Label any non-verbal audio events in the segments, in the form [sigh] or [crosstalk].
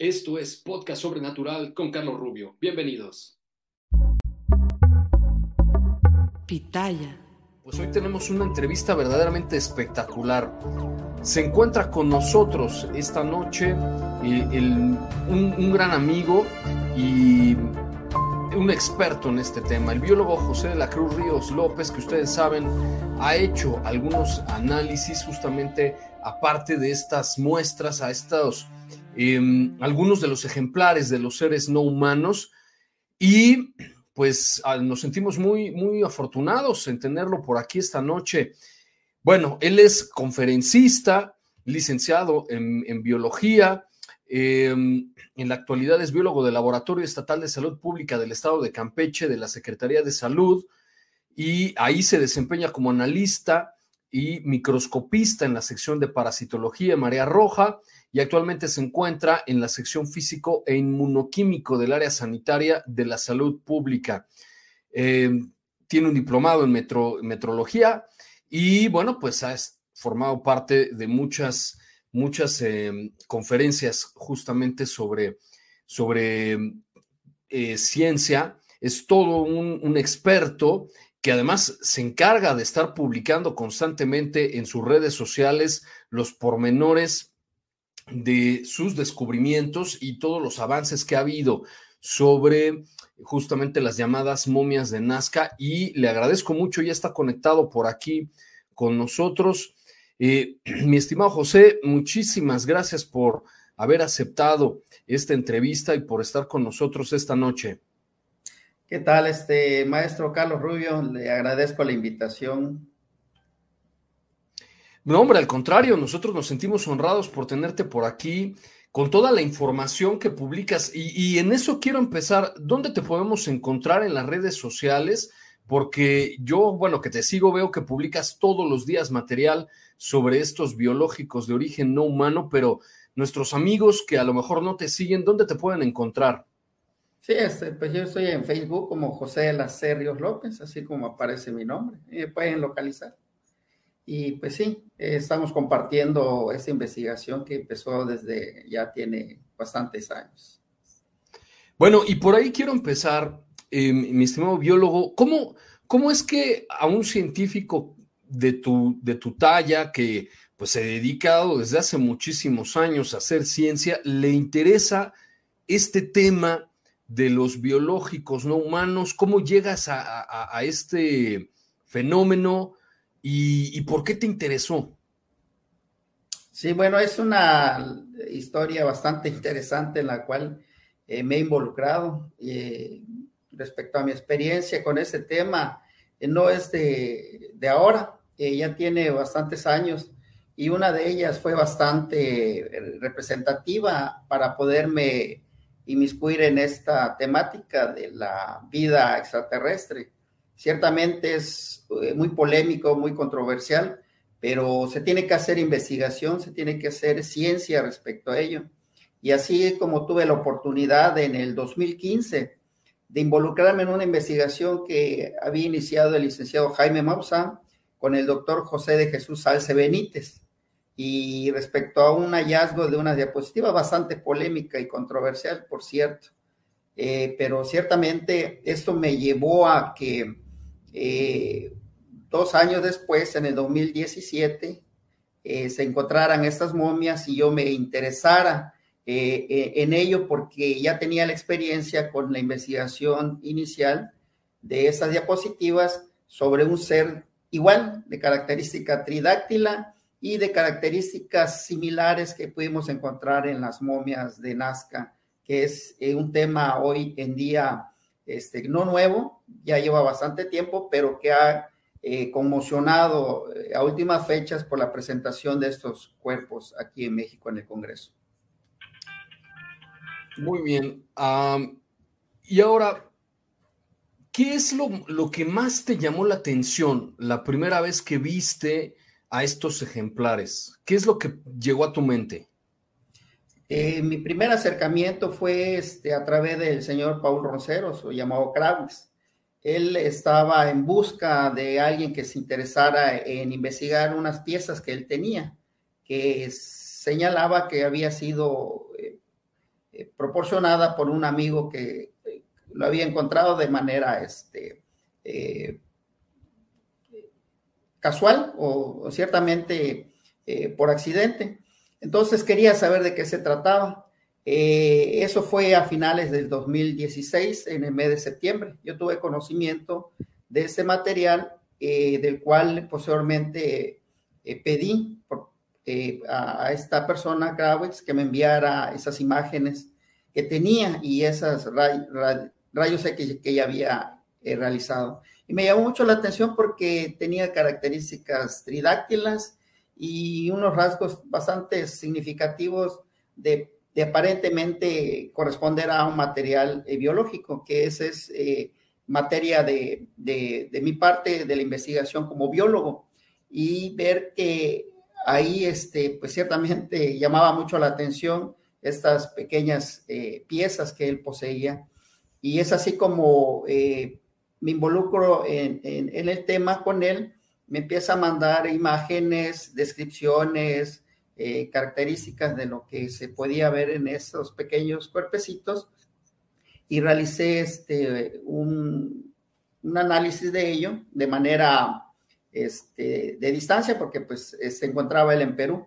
Esto es Podcast Sobrenatural con Carlos Rubio. Bienvenidos. Pitaya. Pues hoy tenemos una entrevista verdaderamente espectacular. Se encuentra con nosotros esta noche eh, el- un, un gran amigo y un experto en este tema, el biólogo José de la Cruz Ríos López, que ustedes saben, ha hecho algunos análisis justamente aparte de estas muestras, a estos, eh, algunos de los ejemplares de los seres no humanos y pues ah, nos sentimos muy, muy afortunados en tenerlo por aquí esta noche. Bueno, él es conferencista, licenciado en, biología, eh, en la actualidad es biólogo del Laboratorio Estatal de Salud Pública del Estado de Campeche, de la Secretaría de Salud, y ahí se desempeña como analista y microscopista en la sección de parasitología en Marea Roja y actualmente se encuentra en la sección físico e inmunoquímico del área sanitaria de la salud pública. Eh, tiene un diplomado en metro, metrología y bueno, pues ha formado parte de muchas, muchas eh, conferencias justamente sobre, sobre eh, ciencia. Es todo un experto que además se encarga de estar publicando constantemente en sus redes sociales los pormenores de sus descubrimientos y todos los avances que ha habido sobre justamente las llamadas momias de Nazca y le agradezco mucho, ya está conectado por aquí con nosotros. Eh, [clears throat] mi estimado José, muchísimas gracias por haber aceptado esta entrevista y por estar con nosotros esta noche. ¿Qué tal, este maestro Carlos Rubio? Le agradezco la invitación. No, hombre, al contrario, nosotros nos sentimos honrados por tenerte por aquí con toda la información que publicas. Y, en eso quiero empezar. ¿Dónde te podemos encontrar en las redes sociales? Porque yo, bueno, que te sigo, veo que publicas todos los días material sobre estos biológicos de origen no humano, pero nuestros amigos que a lo mejor no te siguen, ¿dónde te pueden encontrar? Sí, este, pues yo estoy en Facebook como José Ríos López, así como aparece mi nombre. Me pueden localizar. Y pues sí, eh, estamos compartiendo esta investigación que empezó desde ya tiene bastantes años. Bueno, y por ahí quiero empezar, eh, mi estimado biólogo, ¿cómo, ¿cómo es que a un científico de tu, de tu talla, que pues se ha dedicado desde hace muchísimos años a hacer ciencia, le interesa este tema de los biológicos no humanos? ¿Cómo llegas a, este fenómeno y, por qué te interesó? Sí, bueno, es una historia bastante interesante en la cual eh, me he involucrado eh, respecto a mi experiencia con este tema. Eh, no es de, de ahora, ya tiene bastantes años y una de ellas fue bastante representativa para poderme inmiscuir en esta temática de la vida extraterrestre. Ciertamente es eh, muy polémico, muy controversial, pero se tiene que hacer investigación, se tiene que hacer ciencia respecto a ello. Y así como tuve la oportunidad en el 2015 de involucrarme en una investigación que había iniciado el licenciado Jaime Maussan con el doctor José de Jesús Salce Benítez, y respecto a un hallazgo de una diapositiva bastante polémica y controversial, por cierto. Eh, pero ciertamente esto me llevó a que eh, dos años después, en el 2017, eh, se encontraran estas momias y yo me interesara en ello porque ya tenía la experiencia con la investigación inicial de esas diapositivas sobre un ser igual, de característica tridáctila y de características similares que pudimos encontrar en las momias de Nazca, que es eh, un tema hoy en día este, no nuevo, ya lleva bastante tiempo, pero que ha eh, conmocionado eh, a últimas fechas por la presentación de estos cuerpos aquí en México en el Congreso. Muy bien. y ahora, ¿qué es lo, lo, que más te llamó la atención la primera vez que viste a estos ejemplares? ¿Qué es lo que llegó a tu mente? Eh, mi primer acercamiento fue este, a través del señor Paul Ronceros, llamado Kravis. Él estaba en busca de alguien que se interesara en investigar unas piezas que él tenía, que señalaba que había sido eh, eh, proporcionada por un amigo que lo había encontrado de manera este, casual o, ciertamente eh, por accidente. Entonces quería saber de qué se trataba. Eh, eso fue a finales del 2016, en el mes de septiembre. Yo tuve conocimiento de ese material, eh, del cual posteriormente pedí a, esta persona, Krawitz, que me enviara esas imágenes que tenía y esas rayos X que ella había realizado. Y me llamó mucho la atención porque tenía características tridáctilas y unos rasgos bastante significativos de, aparentemente corresponder a un material eh, biológico, que esa es eh, materia de, de, mi parte de la investigación como biólogo. Y ver que ahí, este, pues ciertamente [laughs] llamaba mucho la atención estas pequeñas eh, piezas que él poseía. Y es así como me involucro en, el tema con él, me empieza a mandar imágenes, descripciones, eh, características de lo que se podía ver en esos pequeños cuerpecitos y realicé este, un, análisis de ello de manera este, de distancia porque pues se encontraba él en Perú.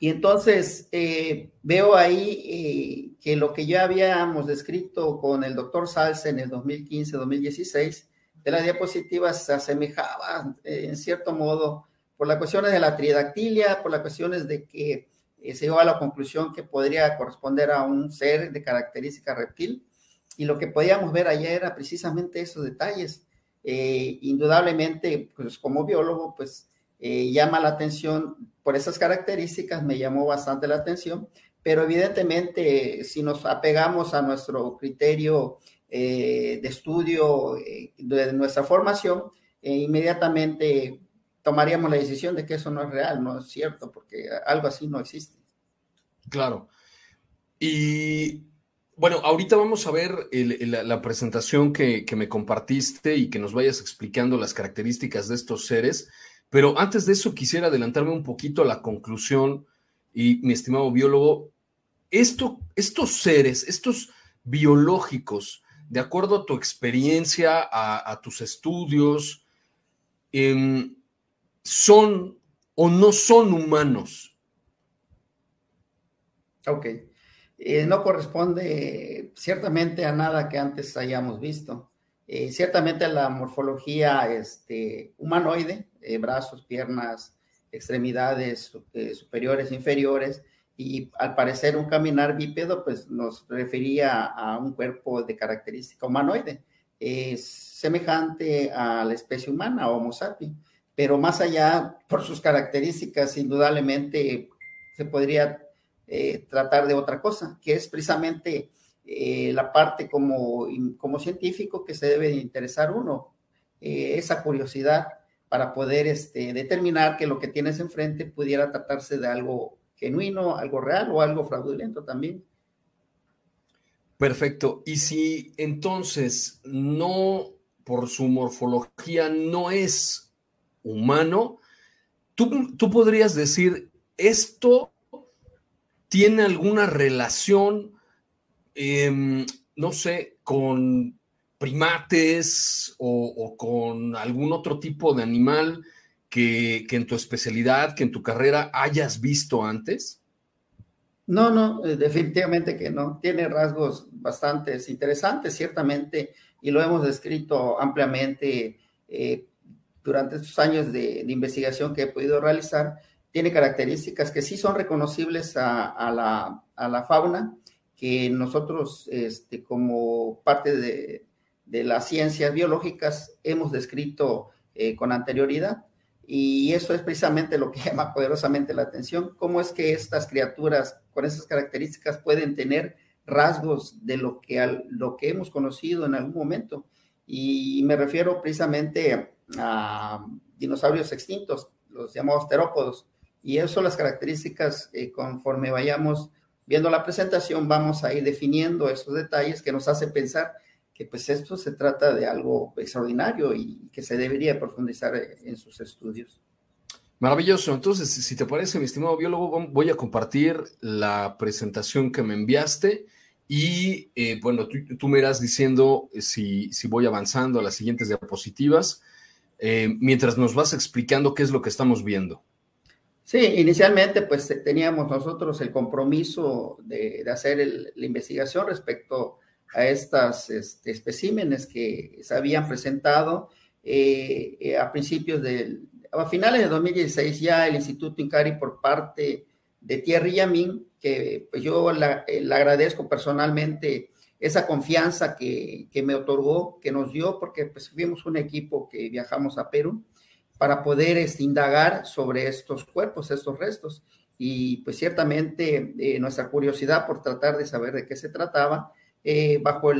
Y entonces eh, veo ahí eh, que lo que ya habíamos descrito con el doctor Salce en el 2015-2016, de las diapositivas se asemejaba eh, en cierto modo por las cuestiones de la tridactilia, por las cuestiones de que se llegó a la conclusión que podría corresponder a un ser de característica reptil. Y lo que podíamos ver ayer era precisamente esos detalles. indudablemente, pues como biólogo, pues llama la atención por esas características me llamó bastante la atención, pero evidentemente si nos apegamos a nuestro criterio eh, de estudio eh, de nuestra formación, eh, inmediatamente tomaríamos la decisión de que eso no es real, no es cierto, porque algo así no existe. Claro. Y bueno, ahorita vamos a ver la, presentación que, que, me compartiste y que nos vayas explicando las características de estos seres. Pero antes de eso quisiera adelantarme un poquito a la conclusión y mi estimado biólogo, esto, estos seres, estos biológicos, de acuerdo a tu experiencia, a, tus estudios, em, son o no son humanos. Ok. Eh, no corresponde ciertamente a nada que antes hayamos visto. Eh, ciertamente la morfología este, humanoide, eh, brazos, piernas, extremidades eh, superiores, inferiores, y al parecer un caminar bípedo, pues nos refería a un cuerpo de característica humanoide, es semejante a la especie humana, Homo sapiens, pero más allá, por sus características, indudablemente se podría tratar de otra cosa, que es precisamente eh, la parte como, como científico que se debe de interesar uno, eh, esa curiosidad para poder este, determinar que lo que tienes enfrente pudiera tratarse de algo genuino, algo real o algo fraudulento también. Perfecto. Y si entonces no, por su morfología, no es humano, tú, tú podrías decir, esto tiene alguna relación Em, no sé, con primates o, con algún otro tipo de animal que, en tu especialidad, que en tu carrera hayas visto antes? No, no, eh, definitivamente que no. Tiene rasgos bastante interesantes, ciertamente, y lo hemos descrito ampliamente eh, durante estos años de, investigación que he podido realizar. Tiene características que sí son reconocibles a, la, fauna, que nosotros, este, como parte de, las ciencias biológicas, hemos descrito eh, con anterioridad. Y eso es precisamente lo que [laughs] llama poderosamente la atención, cómo es que estas criaturas con esas características pueden tener rasgos de lo que, lo que hemos conocido en algún momento. Y me refiero precisamente a dinosaurios extintos, los llamados terópodos. Y eso las características, eh, conforme vayamos viendo la presentación, vamos a ir definiendo esos detalles que nos hace pensar que pues esto se trata de algo extraordinario y que se debería profundizar en sus estudios. Maravilloso. Entonces, si te parece, mi estimado biólogo, voy a compartir la presentación que me enviaste y, eh, bueno, tú, me irás diciendo si, si, voy avanzando a las siguientes diapositivas eh, mientras nos vas explicando qué es lo que estamos viendo. Sí, inicialmente pues teníamos nosotros el compromiso de, hacer la investigación respecto a estas este, especímenes que se habían presentado eh, eh, a principios del, a finales de 2016 ya el Instituto Incari por parte de Thierry Yamin, que pues yo eh, le agradezco personalmente esa confianza que, que, me otorgó, que nos dio, porque pues fuimos un equipo que viajamos a Perú para poder este, indagar sobre estos cuerpos, estos restos. Y pues ciertamente nuestra curiosidad por tratar de saber de qué se trataba, eh, bajo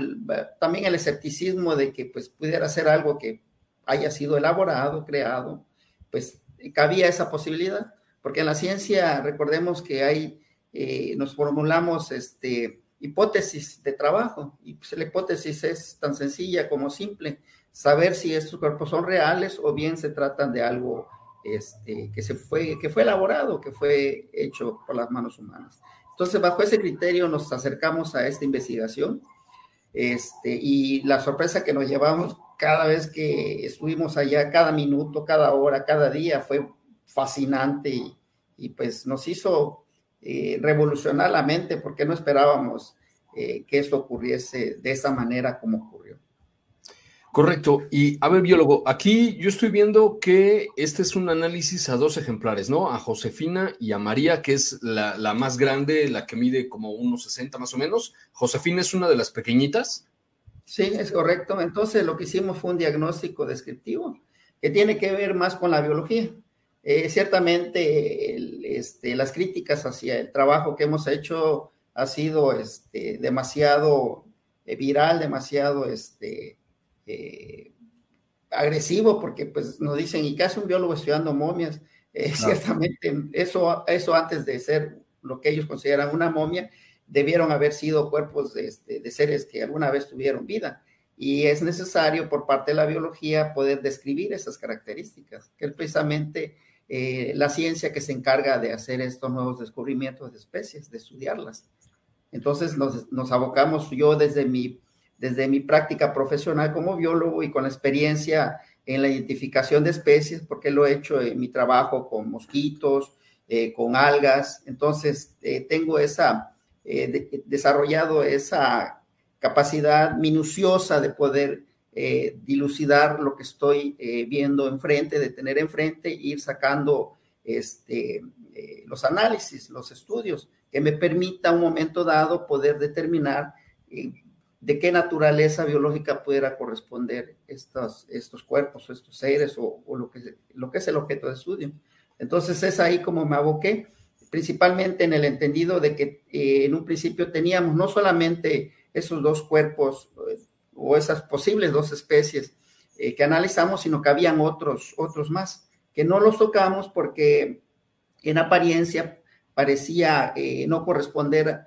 también el escepticismo de que pues pudiera ser algo que haya sido elaborado, creado, pues cabía esa posibilidad, porque en la ciencia recordemos que hay, eh, nos formulamos este, hipótesis de trabajo, y pues la hipótesis es tan sencilla como simple, saber si estos cuerpos son reales o bien se tratan de algo este, que, se fue, que fue elaborado, que fue hecho por las manos humanas. Entonces, bajo ese criterio nos acercamos a esta investigación este, y la sorpresa que nos llevamos cada vez que estuvimos allá, cada minuto, cada hora, cada día, fue fascinante y, pues nos hizo eh, revolucionar la mente porque no esperábamos eh, que esto ocurriese de esa manera como ocurrió. Correcto. Y a ver, biólogo, aquí yo estoy viendo que este es un análisis a dos ejemplares, ¿no? A Josefina y a María, que es la, más grande, la que mide como unos 60 más o menos. Josefina es una de las pequeñitas. Sí, es correcto. Entonces lo que hicimos fue un diagnóstico descriptivo que tiene que ver más con la biología. Eh, ciertamente este, las críticas hacia el trabajo que hemos hecho ha sido este, demasiado eh, viral, demasiado... Este, eh, agresivo, porque pues nos dicen, ¿y qué hace un biólogo estudiando momias? Eh, ciertamente, eso, eso antes de ser lo que ellos consideran una momia, debieron haber sido cuerpos de, este, de seres que alguna vez tuvieron vida. Y es necesario por parte de la biología poder describir esas características, que es precisamente eh, la ciencia que se encarga de hacer estos nuevos descubrimientos de especies, de estudiarlas. Entonces nos, nos abocamos, yo desde mi desde mi práctica profesional como biólogo y con la experiencia en la identificación de especies, porque lo he hecho en mi trabajo con mosquitos, eh, con algas. Entonces, eh, tengo esa, eh, desarrollado esa capacidad minuciosa de poder dilucidar lo que estoy viendo enfrente, de tener enfrente, ir sacando este, los análisis, los estudios, que me permita un momento dado poder determinar de qué naturaleza biológica pudiera corresponder estos, estos cuerpos o estos seres o, lo, que, lo que es el objeto de estudio. Entonces es ahí como me aboqué, principalmente en el entendido de que eh, en un principio teníamos no solamente esos dos cuerpos eh, o esas posibles dos especies eh, que analizamos, sino que habían otros, otros más, que no los tocamos porque en apariencia parecía no corresponder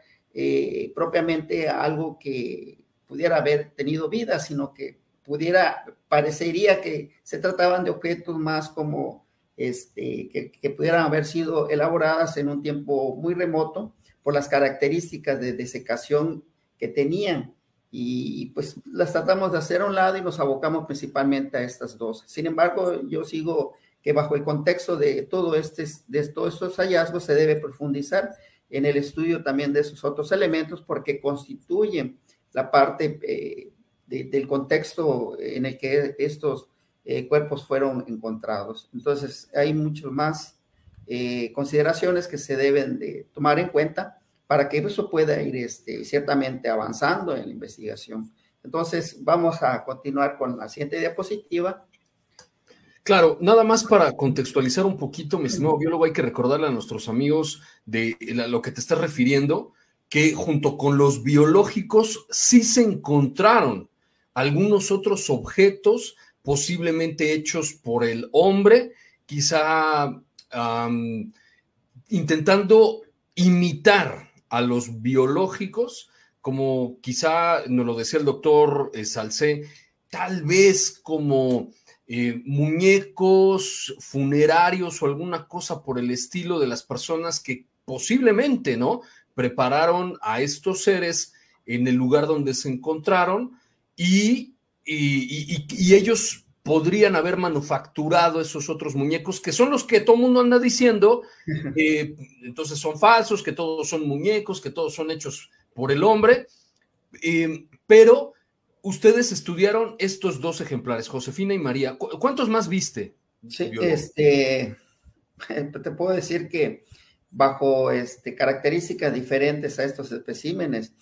propiamente a algo que, pudiera haber tenido vida, sino que pudiera, parecería que se trataban de objetos más como este, que, pudieran haber sido elaboradas en un tiempo muy remoto por las características de desecación que tenían. Y pues las tratamos de hacer a un lado y nos abocamos principalmente a estas dos. Sin embargo, yo sigo que bajo el contexto de todo este, de todos estos hallazgos se debe profundizar en el estudio también de esos otros elementos porque constituyen la parte eh, del contexto en el que estos eh, cuerpos fueron encontrados. Entonces, hay muchas más eh, consideraciones que se deben de tomar en cuenta para que eso pueda ir este, ciertamente avanzando en la investigación. Entonces, vamos a continuar con la siguiente diapositiva. Claro, nada más para contextualizar un poquito, mi estimado biólogo, hay que recordarle a nuestros amigos de lo que te estás refiriendo, que junto con los biológicos sí se encontraron algunos otros objetos posiblemente hechos por el hombre, quizá intentando imitar a los biológicos, como quizá nos lo decía el doctor eh, Salcé, tal vez como eh, muñecos funerarios o alguna cosa por el estilo de las personas que posiblemente, ¿no? Prepararon a estos seres en el lugar donde se encontraron y, y, ellos podrían haber manufacturado esos otros muñecos, que son los que todo el mundo anda diciendo, eh, entonces son falsos, que todos son muñecos, que todos son hechos por el hombre, eh, pero ustedes estudiaron estos dos ejemplares, Josefina y María. ¿Cuántos más viste? Sí, este, [laughs] te puedo decir que bajo este, características diferentes a estos especímenes,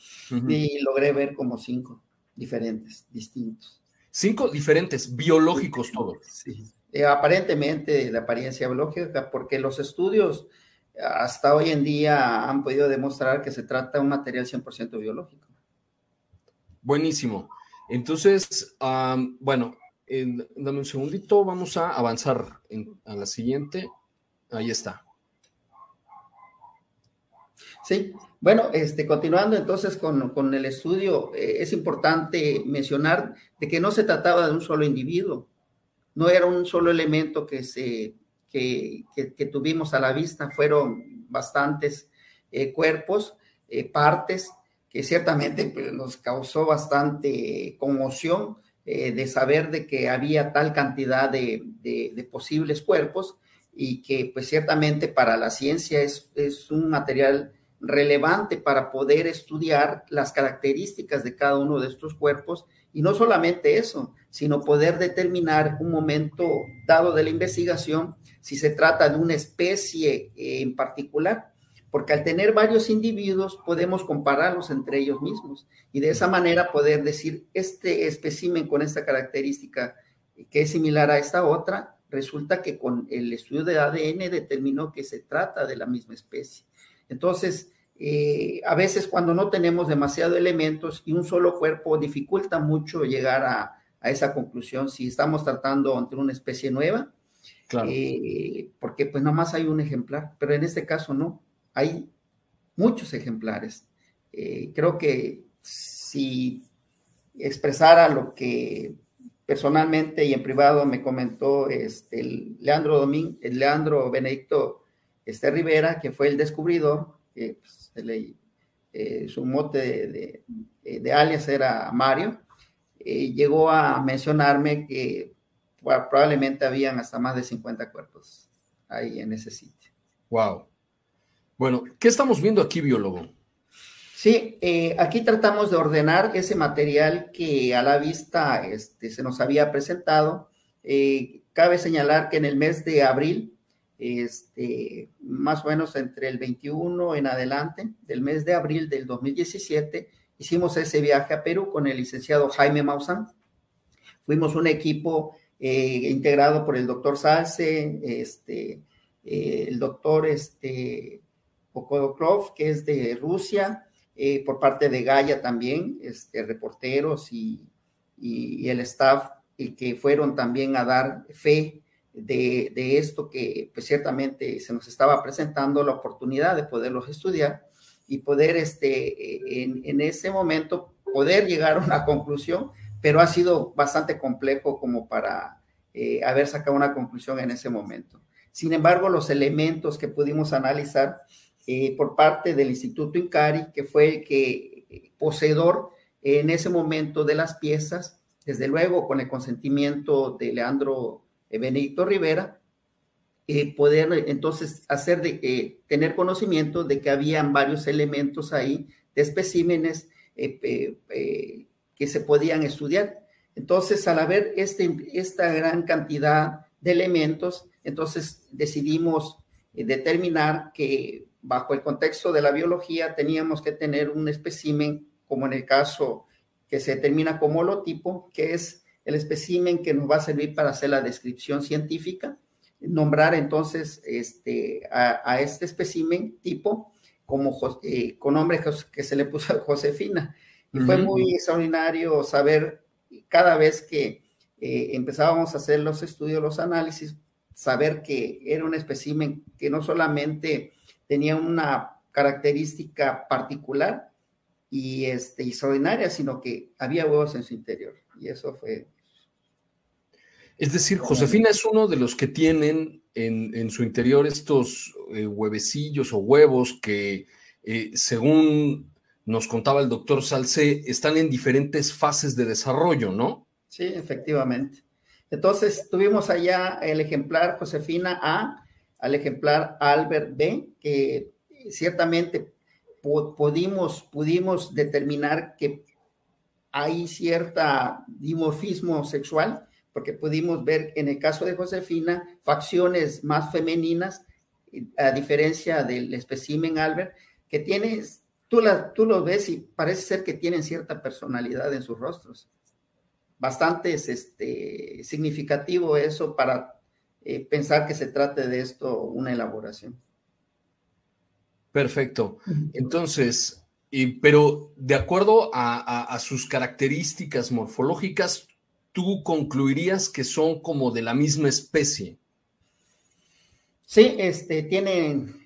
y logré ver como cinco diferentes, distintos. Cinco diferentes, biológicos todos. Sí. Eh, aparentemente de apariencia biológica, porque los estudios hasta hoy en día han podido demostrar que se trata de un material 100% biológico. Buenísimo. Entonces, bueno, dame un segundito, vamos a avanzar a la siguiente. Ahí está. Sí, bueno, este, continuando entonces con, el estudio, eh, es importante mencionar de que no se trataba de un solo individuo, no era un solo elemento que, se, que, tuvimos a la vista, fueron bastantes eh, cuerpos, eh, partes que ciertamente pues, nos causó bastante conmoción de saber de que había tal cantidad de, posibles cuerpos y que pues ciertamente para la ciencia es, es un material relevante para poder estudiar las características de cada uno de estos cuerpos y no solamente eso, sino poder determinar un momento dado de la investigación si se trata de una especie en particular porque al tener varios individuos podemos compararlos entre ellos mismos y de esa manera poder decir, este espécimen con esta característica que es similar a esta otra, resulta que con el estudio de ADN determinó que se trata de la misma especie. Entonces, eh, a veces cuando no tenemos demasiados elementos y un solo cuerpo dificulta mucho llegar a, esa conclusión si estamos tratando entre una especie nueva, claro. Eh, porque pues nada más hay un ejemplar, pero en este caso no hay muchos ejemplares. Eh, creo que si expresara lo que personalmente y en privado me comentó este, el Leandro Domín, el Leandro Benedicto este, Rivera, que fue el descubridor, que pues, eh, su mote de, alias era Mario, eh, llegó a mencionarme que probablemente habían hasta más de 50 cuerpos ahí en ese sitio. Wow. Bueno, ¿qué estamos viendo aquí, biólogo? Sí, eh, aquí tratamos de ordenar ese material que a la vista este, se nos había presentado. Eh, cabe señalar que en el mes de abril, este, más o menos entre el 21 en adelante, del mes de abril del 2017, hicimos ese viaje a Perú con el licenciado Jaime Maussan. Fuimos un equipo eh, integrado por el doctor Salce, este, el doctor este, Pokodokrov, que es de Rusia, eh, por parte de Gaia también, este, reporteros y, el staff, y que fueron también a dar fe de, esto que pues ciertamente se nos estaba presentando la oportunidad de poderlos estudiar y poder este, en, ese momento poder llegar a una conclusión, pero ha sido bastante complejo como para eh, haber sacado una conclusión en ese momento. Sin embargo, los elementos que pudimos analizar eh, por parte del Instituto Incari, que fue el que poseedor en ese momento de las piezas, desde luego con el consentimiento de Leandro Benedicto Rivera, eh, poder entonces hacer de, eh, tener conocimiento de que habían varios elementos ahí de especímenes que se podían estudiar. Entonces, al haber este, esta gran cantidad de elementos, entonces decidimos determinar que bajo el contexto de la biología teníamos que tener un espécimen, como en el caso que se determina como holotipo, que es el espécimen que nos va a servir para hacer la descripción científica, nombrar entonces este, a, este espécimen tipo como eh, con nombre que se le puso a [laughs] Josefina. Y fue muy extraordinario saber cada vez que eh, empezábamos a hacer los estudios, los análisis, saber que era un espécimen que no solamente tenía una característica particular y este, extraordinaria, sino que había huevos en su interior. Y eso fue... Es decir, Josefina es uno de los que tienen en, su interior estos eh, huevecillos o huevos que, eh, según nos contaba el doctor Salce, están en diferentes fases de desarrollo, ¿no? Sí, efectivamente. Entonces, tuvimos allá el ejemplar Josefina A, al ejemplar Albert B, que ciertamente pudimos, pudimos determinar que hay cierta dimorfismo sexual, porque pudimos ver en el caso de Josefina facciones más femeninas, a diferencia del espécimen Albert, que tiene, tú, la, tú lo ves y parece ser que tienen cierta personalidad en sus rostros. Bastante este, significativo eso para eh, pensar que se trate de esto una elaboración. Perfecto. Entonces, pero de acuerdo a, sus características morfológicas, tú concluirías que son como de la misma especie. Sí, este, tienen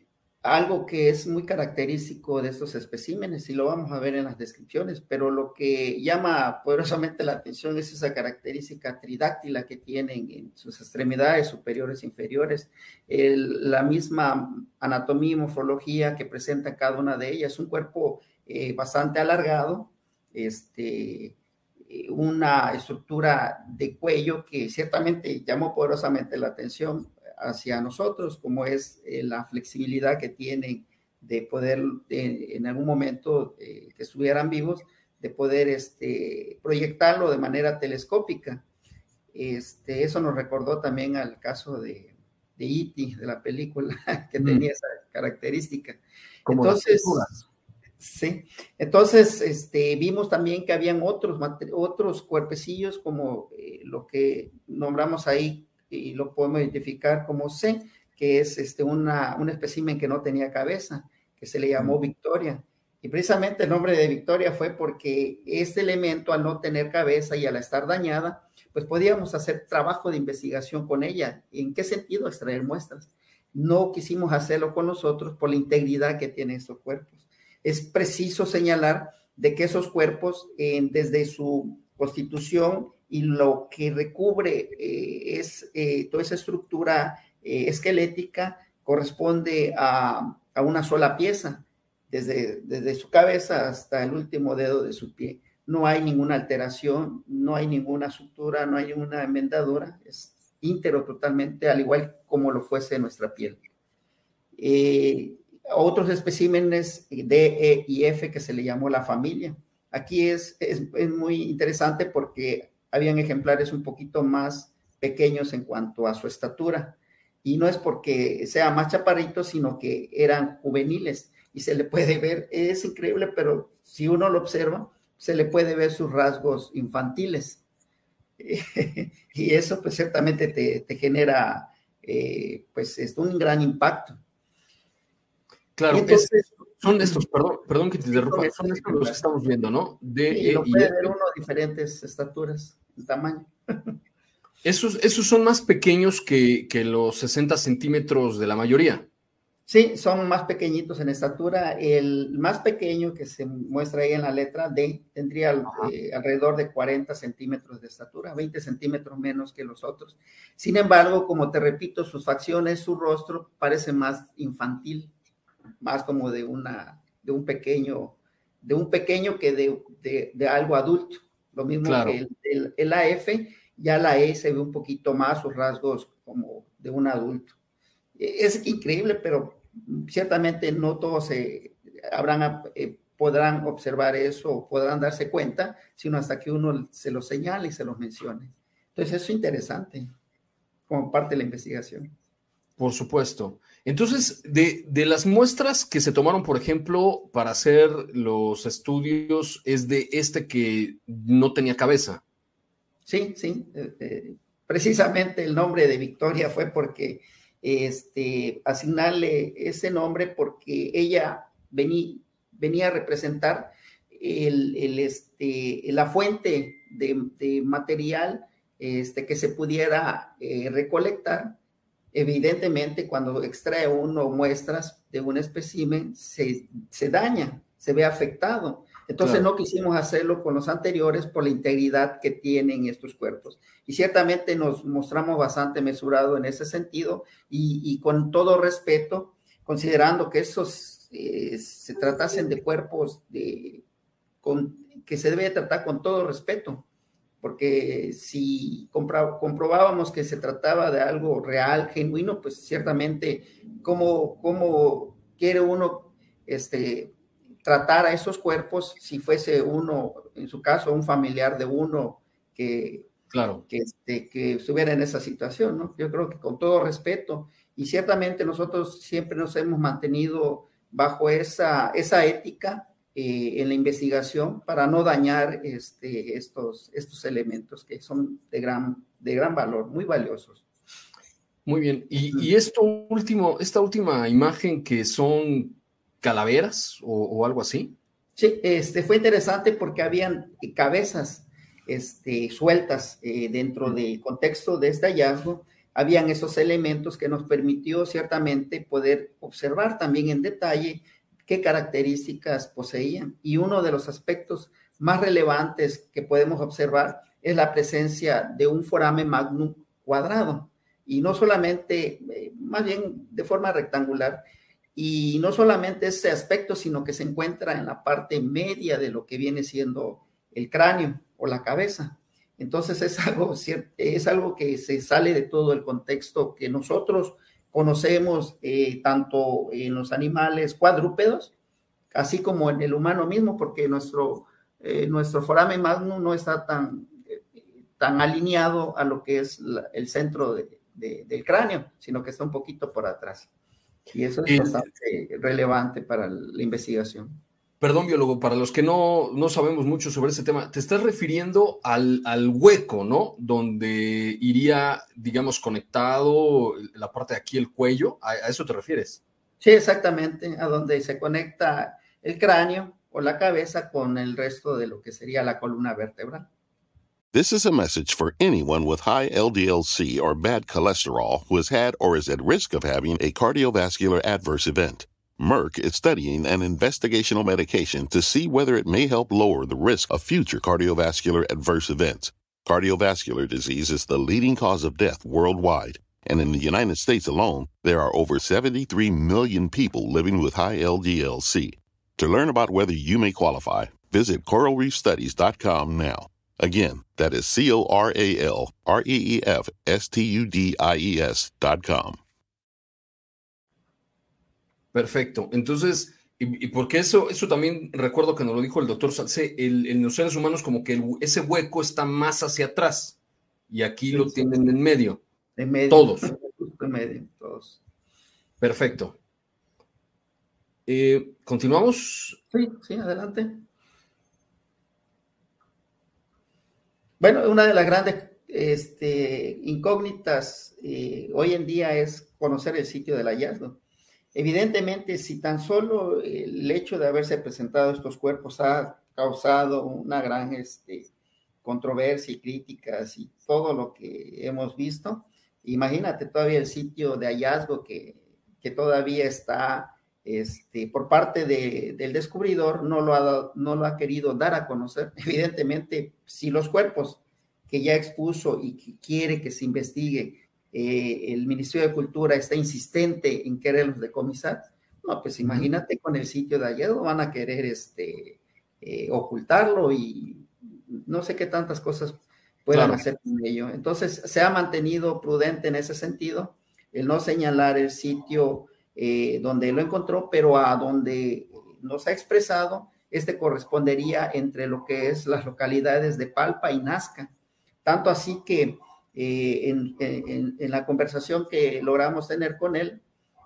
algo que es muy característico de estos especímenes y lo vamos a ver en las descripciones, pero lo que llama poderosamente la atención es esa característica tridáctila que tienen en sus extremidades superiores e inferiores, la misma anatomía y morfología que presenta cada una de ellas, un cuerpo eh, bastante alargado, este, una estructura de cuello que ciertamente llamó poderosamente la atención hacia nosotros, como es eh, la flexibilidad que tienen de poder en algún momento eh, que estuvieran vivos, de poder este, proyectarlo de manera telescópica. Este, eso nos recordó también al caso de, de E.T., de la película, [laughs] que mm. tenía esa característica. Entonces, sí, entonces este, vimos también que habían otros, otros cuerpecillos como eh, lo que nombramos ahí y lo podemos identificar como C, que es este, una, un espécimen que no tenía cabeza, que se le llamó Victoria. Y precisamente el nombre de Victoria fue porque este elemento, al no tener cabeza y al estar dañada, pues podíamos hacer trabajo de investigación con ella. ¿En qué sentido? Extraer muestras. No quisimos hacerlo con nosotros por la integridad que tienen estos cuerpos. Es preciso señalar de que esos cuerpos, desde su constitución y lo que recubre eh, es eh, toda esa estructura eh, esquelética corresponde a, una sola pieza, desde, desde su cabeza hasta el último dedo de su pie. No hay ninguna alteración, no hay ninguna sutura, no hay ninguna enmendadura, es íntegro totalmente, al igual como lo fuese nuestra piel. Otros especímenes D, E y F que se le llamó la familia. Aquí es, es, es muy interesante porque habían ejemplares un poquito más pequeños en cuanto a su estatura. Y no es porque sea más chaparrito, sino que eran juveniles y se le puede ver, es increíble, pero si uno lo observa, se le puede ver sus rasgos infantiles. [laughs] y eso pues ciertamente te, genera eh, pues es un gran impacto. Claro, entonces, son estos, perdón, perdón que te interrumpa, son estos los que estamos viendo, ¿no? De, y lo puede ver uno diferentes estaturas tamaño. Esos, esos son más pequeños que, los 60 centímetros de la mayoría. Sí, son más pequeñitos en estatura. El más pequeño que se muestra ahí en la letra D tendría eh, alrededor de 40 centímetros de estatura, 20 centímetros menos que los otros. Sin embargo, como te repito, sus facciones, su rostro parece más infantil, más como de una, de un pequeño, de un pequeño que de, de algo adulto. Lo mismo que el, el, AF, ya la E se ve un poquito más sus rasgos como de un adulto. es increíble, pero ciertamente no todos se habrán, eh, podrán observar eso o podrán darse cuenta, sino hasta que uno se lo señale y se lo mencione. Entonces, eso es interesante como parte de la investigación. Por supuesto. Entonces, de, de, las muestras que se tomaron, por ejemplo, para hacer los estudios, es de este que no tenía cabeza. Sí, sí. Eh, eh, precisamente el nombre de Victoria fue porque este, asignarle ese nombre porque ella venía, a representar el, el, este, la fuente de, de material este, que se pudiera eh, recolectar. Evidentemente, cuando extrae uno muestras de un espécimen, se, se daña, se ve afectado. Entonces no quisimos hacerlo con los anteriores por la integridad que tienen estos cuerpos. Y ciertamente nos mostramos bastante mesurado en ese sentido y, con todo respeto, considerando que esos eh, se tratasen de cuerpos de, con, que se debe tratar con todo respeto, porque si comprobábamos que se trataba de algo real, genuino, pues ciertamente, ¿cómo, cómo quiere uno este, tratar a esos cuerpos si fuese uno, en su caso, un familiar de uno que, claro. que, este, que estuviera en esa situación, ¿no? Yo creo que con todo respeto, y ciertamente nosotros siempre nos hemos mantenido bajo esa, esa ética eh, en la investigación para no dañar este, estos, estos elementos que son de gran, de gran valor, muy valiosos. Muy bien. Y, y esto último, esta última imagen que son calaveras o, algo así. Sí, este, fue interesante porque habían cabezas este, sueltas eh, dentro del contexto de este hallazgo. Habían esos elementos que nos permitió ciertamente poder observar también en detalle qué características poseían. Y uno de los aspectos más relevantes que podemos observar es la presencia de un foramen magnum cuadrado. Y no solamente, eh, más bien de forma rectangular, y no solamente ese aspecto, sino que se encuentra en la parte media de lo que viene siendo el cráneo o la cabeza. Entonces es algo, es algo que se sale de todo el contexto que nosotros conocemos eh, tanto en los animales cuadrúpedos, así como en el humano mismo, porque nuestro, eh, nuestro foramen magnum no está tan, tan alineado a lo que es el centro del cráneo, sino que está un poquito por atrás. Y eso es bastante relevante para la investigación. Perdón, biólogo, para los que no, no sabemos mucho sobre ese tema, te estás refiriendo al, al, hueco, ¿no? Donde iría, digamos, conectado la parte de aquí, el cuello. ¿A, ¿A, eso te refieres? Sí, exactamente, a donde se conecta el cráneo o la cabeza con el resto de lo que sería la columna vertebral. This is a message for anyone with high LDLC or bad cholesterol who has had or is at risk of having a cardiovascular adverse event. Merck is studying an investigational medication to see whether it may help lower the risk of future cardiovascular adverse events. Cardiovascular disease is the leading cause of death worldwide, and in the United States alone, there are over 73 million people living with high LDLC. To learn about whether you may qualify, visit coralreefstudies.com now. Again, that is C O R A L R E E F S T U D I E S dot com. Perfecto. Entonces, y, y, porque eso, eso también recuerdo que nos lo dijo el doctor Salce, el, en los seres humanos como que el, ese hueco está más hacia atrás y aquí sí, lo sí. tienen en medio. En medio. Todos. En medio, todos. Perfecto. Eh, ¿Continuamos? Sí, sí, adelante. Bueno, una de las grandes este, incógnitas eh, hoy en día es conocer el sitio del hallazgo. Evidentemente, si tan solo el hecho de haberse presentado estos cuerpos ha causado una gran este, controversia y críticas y todo lo que hemos visto, imagínate todavía el sitio de hallazgo que, que todavía está este, por parte de, del descubridor, no lo, ha, no lo ha querido dar a conocer. [laughs] Evidentemente, si los cuerpos que ya expuso y que quiere que se investigue eh, el Ministerio de Cultura está insistente en quererlos decomisar, no, pues imagínate con el sitio de ayer, van a querer este, eh, ocultarlo y no sé qué tantas cosas puedan claro. hacer con ello. Entonces, se ha mantenido prudente en ese sentido. el no señalar el sitio eh, donde lo encontró, pero a donde nos ha expresado, este correspondería entre lo que es las localidades de Palpa y Nazca. Tanto así que eh, en, la conversación que logramos tener con él,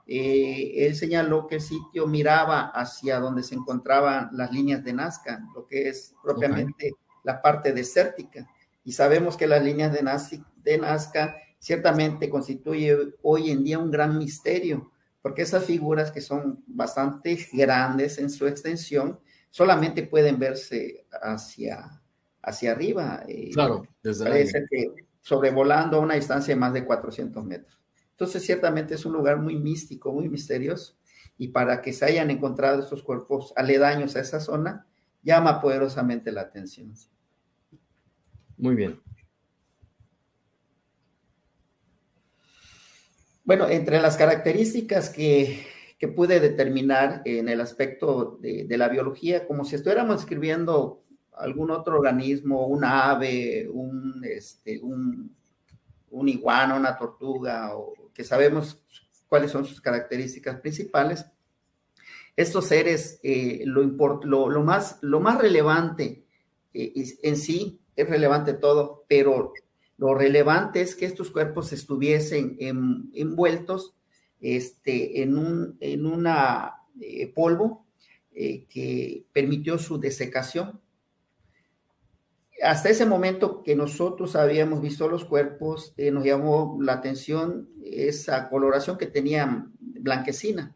eh, él señaló que el sitio miraba hacia donde se encontraban las líneas de Nazca, lo que es propiamente la parte desértica. Y sabemos que las líneas de, de Nazca ciertamente constituye hoy en día un gran misterio, porque esas figuras que son bastante grandes en su extensión, solamente pueden verse hacia, hacia arriba. Eh, claro, desde parece que sobrevolando a una distancia de más de 400 metros. Entonces, ciertamente es un lugar muy místico, muy misterioso, y para que se hayan encontrado estos cuerpos aledaños a esa zona, llama poderosamente la atención. Muy bien. Bueno, entre las características que, pude determinar en el aspecto de, la biología, como si estuviéramos escribiendo algún otro organismo, una ave, un, este, un, iguana, una tortuga, o que sabemos cuáles son sus características principales, estos seres, eh, lo, lo, más, lo más relevante eh, en sí, es relevante todo, pero lo relevante es que estos cuerpos estuviesen envueltos este, en, un en una eh, polvo que permitió su desecación. Hasta ese momento que nosotros habíamos visto los cuerpos, eh, nos llamó la atención esa coloración que tenían blanquecina.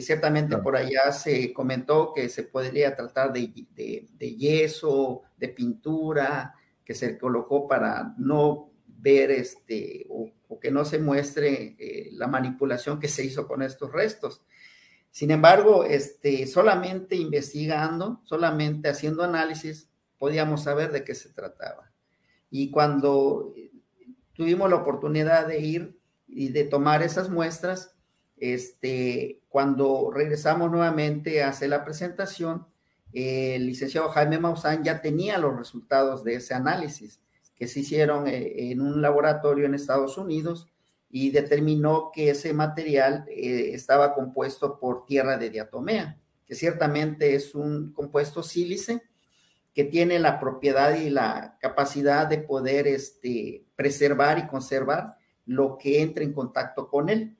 ciertamente por allá se comentó que se podría tratar de, de yeso, de pintura, que se colocó para no ver este o, que no se muestre eh, la manipulación que se hizo con estos restos. Sin embargo, este, solamente investigando, solamente haciendo análisis, podíamos saber de qué se trataba. Y cuando tuvimos la oportunidad de ir y de tomar esas muestras, este, cuando regresamos nuevamente a hacer la presentación, el licenciado Jaime Maussan ya tenía los resultados de ese análisis que se hicieron eh, en un laboratorio en Estados Unidos y determinó que ese material eh, estaba compuesto por tierra de diatomea, que ciertamente es un compuesto sílice que tiene la propiedad y la capacidad de poder este, preservar y conservar lo que entra en contacto con él.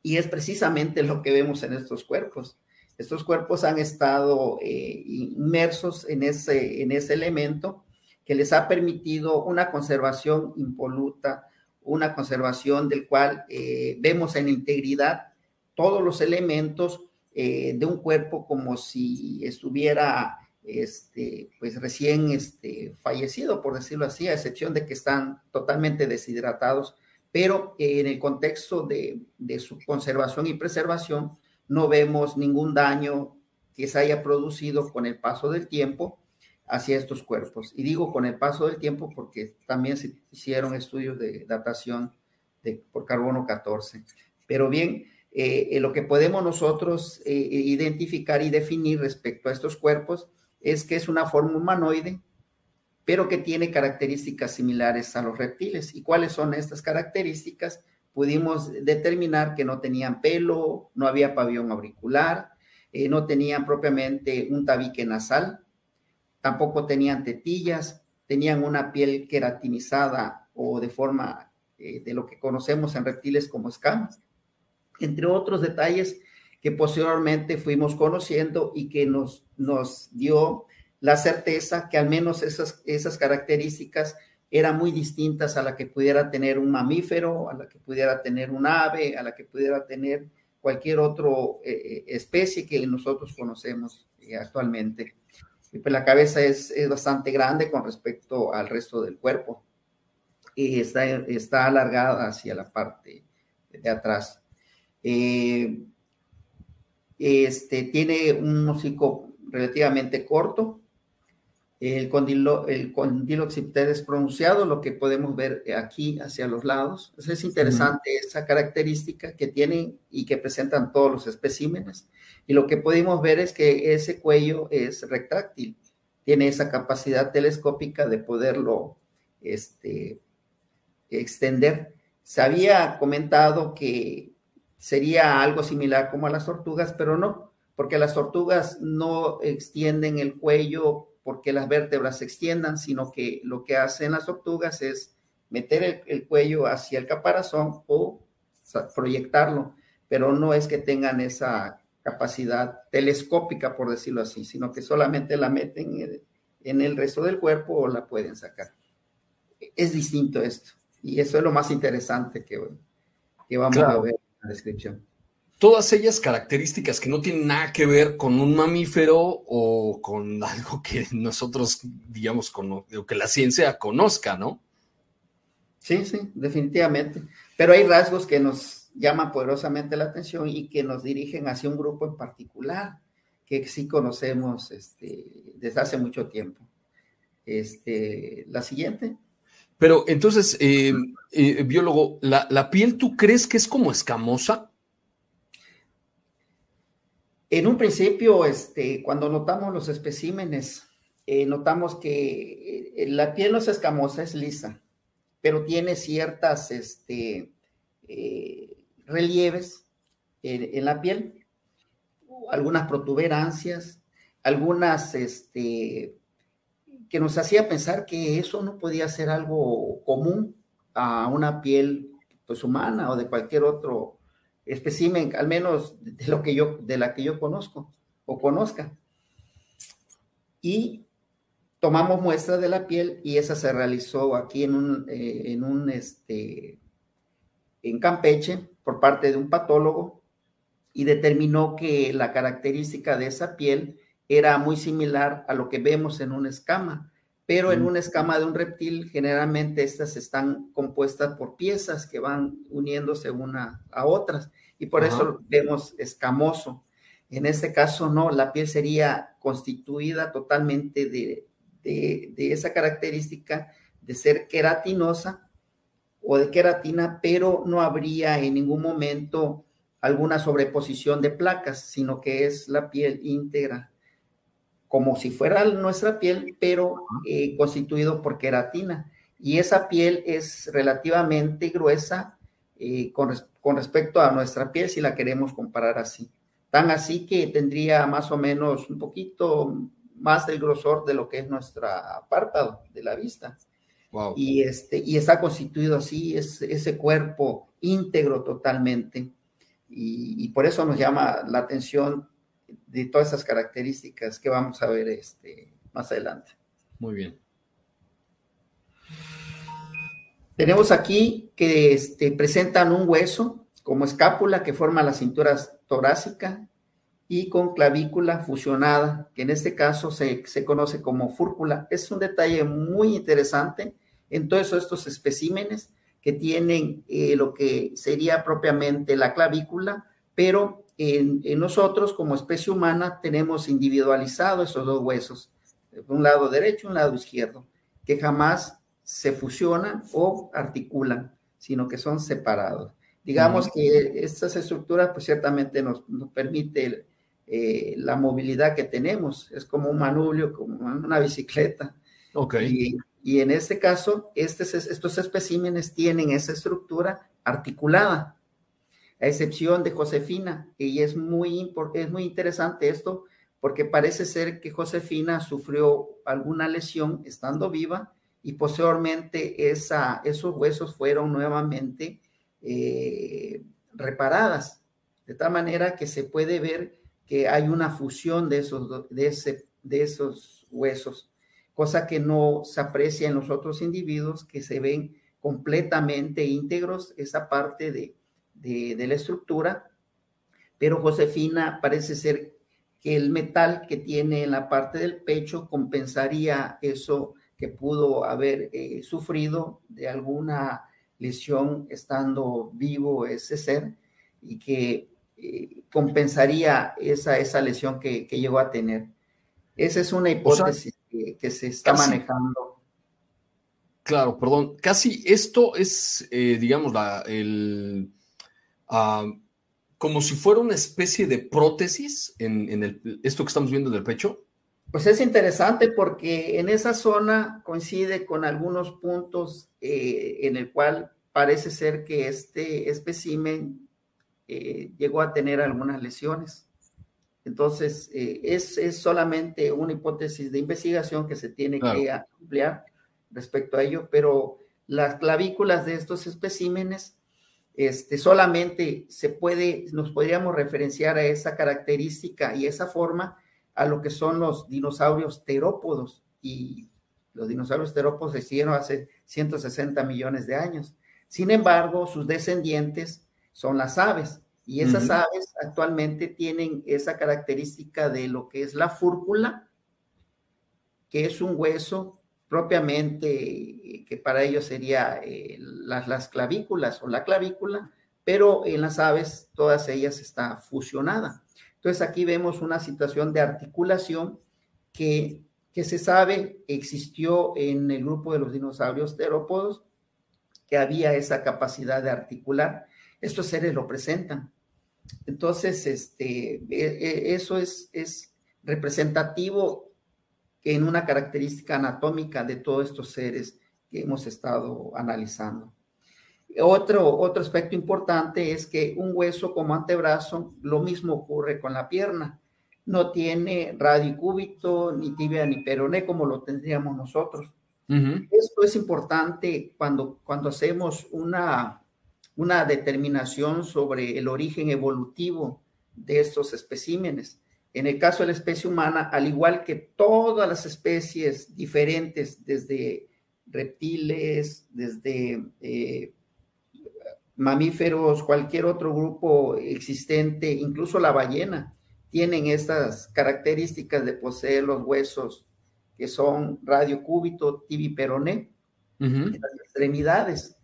Y es precisamente lo que vemos en estos cuerpos. Estos cuerpos han estado eh, inmersos en ese, en ese elemento que les ha permitido una conservación impoluta, una conservación del cual eh, vemos en integridad todos los elementos eh, de un cuerpo como si estuviera este, pues recién este, fallecido, por decirlo así, a excepción de que están totalmente deshidratados, pero en el contexto de, su conservación y preservación, no vemos ningún daño que se haya producido con el paso del tiempo hacia estos cuerpos. Y digo con el paso del tiempo porque también se hicieron estudios de datación por carbono 14. Pero bien, eh, lo que podemos nosotros eh, identificar y definir respecto a estos cuerpos es que es una forma humanoide, pero que tiene características similares a los reptiles. ¿Y cuáles son estas características? pudimos determinar que no tenían pelo, no había pabellón auricular, eh, no tenían propiamente un tabique nasal, tampoco tenían tetillas, tenían una piel queratinizada o de forma eh, de lo que conocemos en reptiles como escamas, entre otros detalles que posteriormente fuimos conociendo y que nos, nos dio la certeza que al menos esas, esas características eran muy distintas a la que pudiera tener un mamífero, a la que pudiera tener un ave, a la que pudiera tener cualquier otra eh, eh, especie que nosotros conocemos eh, actualmente. Y pues la cabeza es, bastante grande con respecto al resto del cuerpo y está, está alargada hacia la parte de atrás. Este, tiene un hocico relativamente corto, el condilo, el es pronunciado, lo que podemos ver aquí hacia los lados. es interesante esa característica que tienen y que presentan todos los especímenes. Y lo que podemos ver es que ese cuello es retráctil, tiene esa capacidad telescópica de poderlo este, extender. Se había comentado que sería algo similar como a las tortugas, pero no, porque las tortugas no extienden el cuello porque las vértebras se extiendan, sino que lo que hacen las tortugas es meter el, cuello hacia el caparazón o proyectarlo, pero no es que tengan esa capacidad telescópica, por decirlo así, sino que solamente la meten en el resto del cuerpo o la pueden sacar. Es distinto esto, y eso es lo más interesante que, que vamos a ver la descripción todas ellas características que no tienen nada que ver con un mamífero o con [laughs] algo que nosotros, digamos, con, que la ciencia conozca, ¿no? Sí, sí, definitivamente. Pero hay rasgos que nos llaman poderosamente la atención y que nos dirigen hacia un grupo en particular que sí conocemos este, desde hace mucho tiempo. Este, la siguiente. Pero entonces, eh, eh, biólogo, ¿la, ¿la piel tú crees que es como escamosa? En un principio, este, cuando notamos los especímenes, eh, notamos que la piel no es escamosa, es lisa, pero tiene ciertas este, relieves en, la piel, algunas protuberancias, algunas este, que nos hacía pensar que eso no podía ser algo común a una piel pues, humana o de cualquier otro espécimen, al menos de lo que yo, de la que yo conozco o conozca. Y tomamos muestras de la piel y esa se realizó aquí en un, eh, en un, este, en Campeche por parte de un patólogo y determinó que la característica de esa piel era muy similar a lo que vemos en una escama, pero en una escama de un reptil generalmente estas están compuestas por piezas que van uniéndose una a otras y por eso vemos escamoso. En este caso no, la piel sería constituida totalmente de, de, esa característica de ser queratinosa o de queratina, pero no habría en ningún momento alguna sobreposición de placas, sino que es la piel íntegra como si fuera nuestra piel, pero eh, constituido por queratina. Y esa piel es relativamente gruesa eh, con, respecto a nuestra piel, si la queremos comparar así. Tan así que tendría más o menos un poquito más del grosor de lo que es nuestra párpado de la vista. Y, este, y está constituido así, es ese cuerpo íntegro totalmente. Y, y, por eso nos llama la atención de todas esas características que vamos a ver este, más adelante. Muy bien. Tenemos aquí que este, presentan un hueso como escápula que forma la cintura torácica y con clavícula fusionada, que en este caso se, conoce como fúrcula. Es un detalle muy interesante en todos estos especímenes que tienen eh, lo que sería propiamente la clavícula, pero en, nosotros como especie humana tenemos individualizado esos dos huesos, un lado derecho y un lado izquierdo, que jamás se fusionan o articulan, sino que son separados. Digamos que estas estructuras pues ciertamente nos, nos permite eh, la movilidad que tenemos, es como un manubrio, como una bicicleta. Okay. Y, en este caso, estos especímenes tienen esa estructura articulada a excepción de Josefina, y es muy, es muy interesante esto, porque parece ser que Josefina sufrió alguna lesión estando viva y posteriormente esos huesos fueron nuevamente eh, reparadas, de tal manera que se puede ver que hay una fusión de esos, de, ese, de esos huesos, cosa que no se aprecia en los otros individuos que se ven completamente íntegros, esa parte de, de, la estructura, pero Josefina parece ser que el metal que tiene en la parte del pecho compensaría eso que pudo haber eh, sufrido de alguna lesión estando vivo ese ser y que eh, compensaría esa, esa lesión que, llegó a tener. Esa es una hipótesis que, se está manejando. Claro, perdón. Casi esto es, eh, digamos, la, el, como si fuera una especie de prótesis en, el, esto que estamos viendo del pecho? Pues es interesante porque en esa zona coincide con algunos puntos eh, en el cual parece ser que este espécimen eh, llegó a tener algunas lesiones. Entonces, eh, es, es, solamente una hipótesis de investigación que se tiene que ampliar respecto a ello, pero las clavículas de estos especímenes este, solamente se puede, nos podríamos referenciar a esa característica y esa forma a lo que son los dinosaurios terópodos. Y los dinosaurios terópodos se hicieron hace 160 millones de años. Sin embargo, sus descendientes son las aves. Y esas aves actualmente tienen esa característica de lo que es la fúrcula, que es un hueso propiamente que para ellos sería eh, las, las clavículas o la clavícula, pero en las aves todas ellas está fusionada. Entonces aquí vemos una situación de articulación que, que se sabe existió en el grupo de los dinosaurios terópodos, que había esa capacidad de articular. Estos seres lo presentan. Entonces, este, e, e, eso es, es representativo en una característica anatómica de todos estos seres que hemos estado analizando. Otro, otro aspecto importante es que un hueso como antebrazo, lo mismo ocurre con la pierna. No tiene radicúbito, ni tibia, ni peroné como lo tendríamos nosotros. Esto es importante cuando, cuando hacemos una, una determinación sobre el origen evolutivo de estos especímenes. En el caso de la especie humana, al igual que todas las especies diferentes, desde reptiles, desde eh, mamíferos, cualquier otro grupo existente, incluso la ballena, tienen estas características de poseer los huesos que son radiocúbito, tibiperoné, en las extremidades.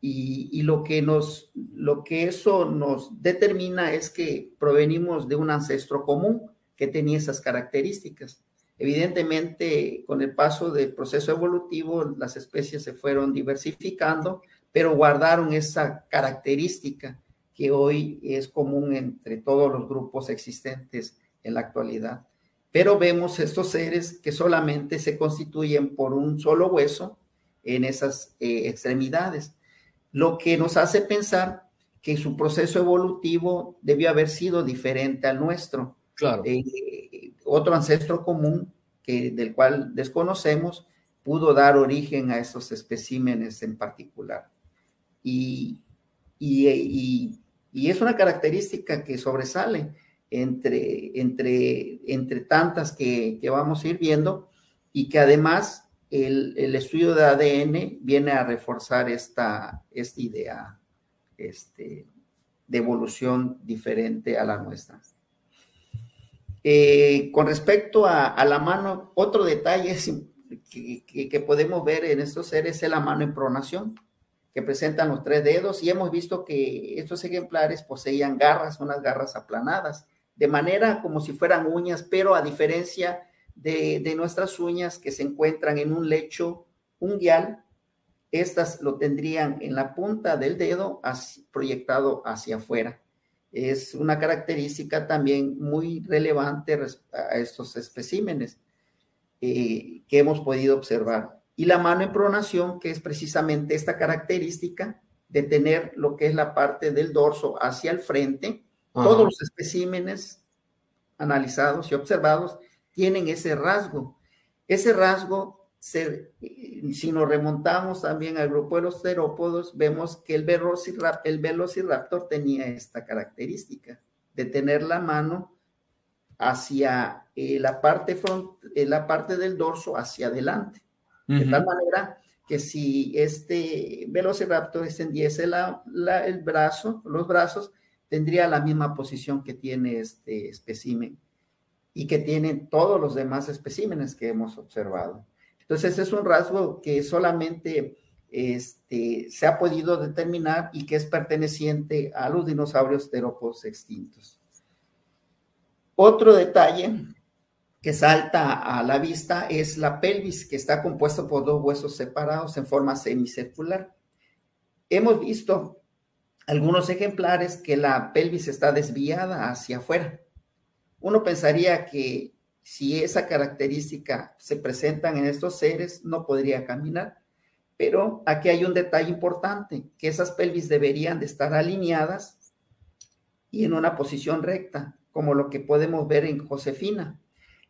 Y, y, lo que nos, lo que eso nos determina es que provenimos de un ancestro común que tenía esas características. Evidentemente, con el paso del proceso evolutivo, las especies se fueron diversificando, pero guardaron esa característica que hoy es común entre todos los grupos existentes en la actualidad. Pero vemos estos seres que solamente se constituyen por un solo hueso en esas eh, extremidades lo que nos hace pensar que su proceso evolutivo debió haber sido diferente al nuestro. Claro. Eh, otro ancestro común que, del cual desconocemos pudo dar origen a esos especímenes en particular. Y, y, y, es una característica que sobresale entre, entre, entre tantas que, que vamos a ir viendo y que además el, estudio de ADN viene a reforzar esta, esta idea este, de evolución diferente a la nuestra. Eh, con respecto a, la mano, otro detalle que, podemos ver en estos seres es la mano en pronación, que presentan los tres dedos y hemos visto que estos ejemplares poseían garras, unas garras aplanadas, de manera como si fueran uñas, pero a diferencia de, nuestras uñas que se encuentran en un lecho unguial, estas lo tendrían en la punta del dedo proyectado hacia afuera. Es una característica también muy relevante a estos especímenes eh, que hemos podido observar. Y la mano en pronación, que es precisamente esta característica de tener lo que es la parte del dorso hacia el frente. Todos los especímenes analizados y observados tienen ese rasgo. Ese rasgo, si nos remontamos también al grupo de los terópodos, vemos que el, velociraptor, el velociraptor tenía esta característica de tener la mano hacia eh, la, parte front, eh, la parte del dorso hacia adelante. De tal manera que si este velociraptor extendiese el brazo, los brazos, tendría la misma posición que tiene este espécimen y que tienen todos los demás especímenes que hemos observado. Entonces, es un rasgo que solamente este, se ha podido determinar y que es perteneciente a los dinosaurios terópodos extintos. Otro detalle que salta a la vista es la pelvis, que está compuesto por dos huesos separados en forma semicircular. Hemos visto algunos ejemplares que la pelvis está desviada hacia afuera uno pensaría que si esa característica se presentan en estos seres, no podría caminar, Pero aquí hay un detalle importante, que esas pelvis deberían de estar alineadas y en una posición recta, como lo que podemos ver en Josefina.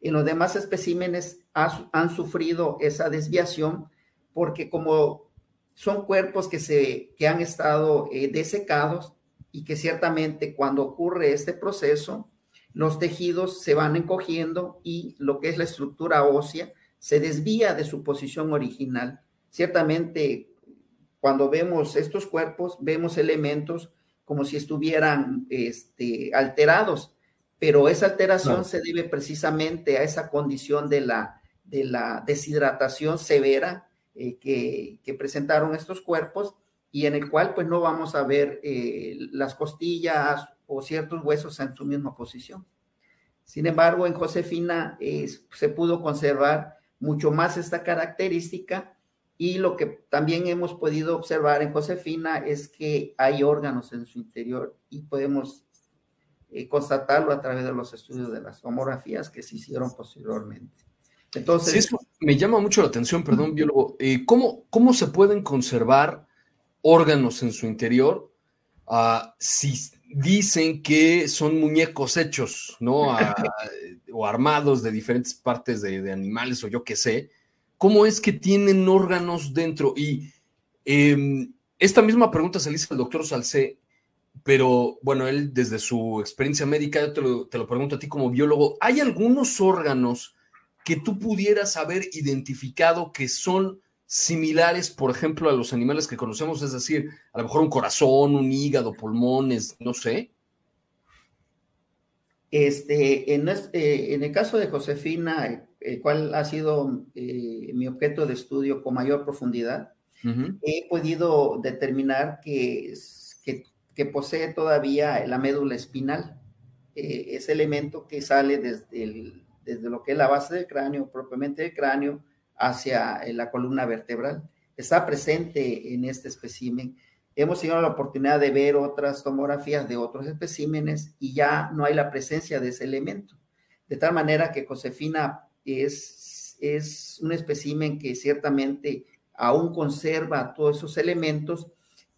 En los demás especímenes han sufrido esa desviación porque como son cuerpos que, se, que han estado eh, desecados y que ciertamente cuando ocurre este proceso, los tejidos se van encogiendo y lo que es la estructura ósea se desvía de su posición original. Ciertamente, cuando vemos estos cuerpos, vemos elementos como si estuvieran este, alterados, pero esa alteración se debe precisamente a esa condición de la, de la deshidratación severa eh, que, presentaron estos cuerpos y en el cual pues no vamos a ver eh, las costillas o ciertos huesos en su misma posición. Sin embargo, en Josefina se pudo conservar mucho más esta característica y lo que también hemos podido observar en Josefina es que hay órganos en su interior y podemos eh, constatarlo a través de los estudios de las tomografías que se hicieron posteriormente. Entonces, eso me llama mucho la atención, perdón, biólogo. Eh, ¿cómo, ¿Cómo se pueden conservar órganos en su interior uh, si dicen que son muñecos hechos, ¿no? [laughs] o armados de diferentes partes de, animales o yo qué sé. ¿Cómo es que tienen órganos dentro? Y em, esta misma pregunta se le hizo al doctor Salcé, pero bueno, él desde su experiencia médica, yo te lo, te lo pregunto a ti como biólogo, ¿hay algunos órganos que tú pudieras haber identificado que son similares, por ejemplo, a los animales que conocemos, es decir, a lo mejor un corazón, un hígado, pulmones, no sé. Este, en, eh, en el caso de Josefina, el cual ha sido eh, mi objeto de estudio con mayor profundidad, he podido determinar que, que, posee todavía la médula espinal, eh, ese elemento que sale desde, desde lo que es la base del cráneo, propiamente del cráneo, hacia eh, la columna vertebral. Está presente en este espécimen. Hemos tenido la oportunidad de ver otras tomografías de otros especímenes y ya no hay la presencia de ese elemento. De tal manera que Josefina es, es un espécimen que ciertamente aún conserva todos esos elementos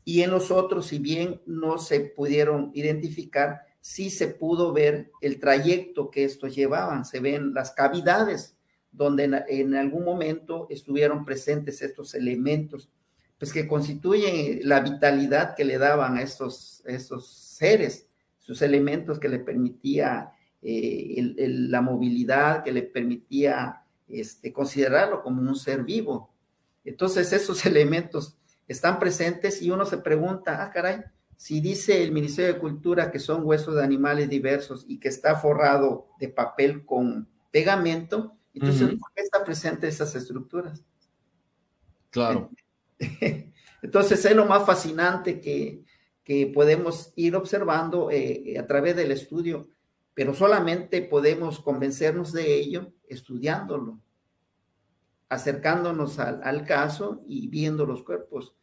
y en los otros, si bien no se pudieron identificar, sí se pudo ver el trayecto que estos llevaban. Se ven las cavidades donde en, algún momento estuvieron presentes estos elementos, pues que constituyen la vitalidad que le daban a estos, estos seres, sus elementos que le permitía eh, la movilidad, que le permitía este, considerarlo como un ser vivo. Entonces esos [laughs] elementos están presentes y uno se pregunta, ah, caray, si dice el Ministerio de Cultura que son huesos de animales diversos y que está forrado de papel con pegamento, entonces, ¿por qué están presentes esas estructuras? Claro. [laughs] Entonces, es lo más fascinante que, podemos ir observando eh, a través del estudio, pero solamente podemos convencernos de ello estudiándolo, acercándonos al, al caso y viendo los cuerpos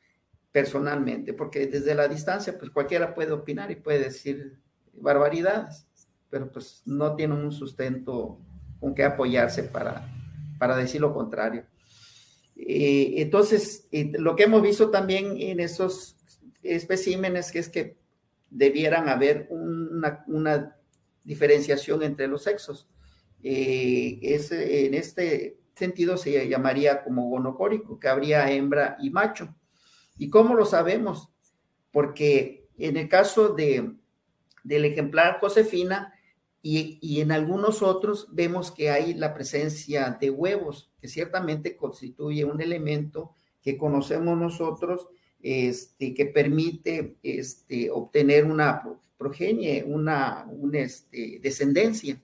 personalmente, porque desde la distancia, pues cualquiera puede opinar y puede decir barbaridades, pero pues no tiene un sustento con qué apoyarse para, para decir lo contrario. Eh, entonces, eh, lo que hemos visto también en esos especímenes que es que debieran haber una, diferenciación entre los sexos. Eh, en este sentido se llamaría como gonocórico, que habría hembra y macho. ¿Y cómo lo sabemos? Porque en el caso de, del ejemplar Josefina, y, en algunos otros vemos que hay la presencia de huevos, que ciertamente constituye un elemento que conocemos nosotros, este, que permite este, obtener una progenie, una, este, descendencia.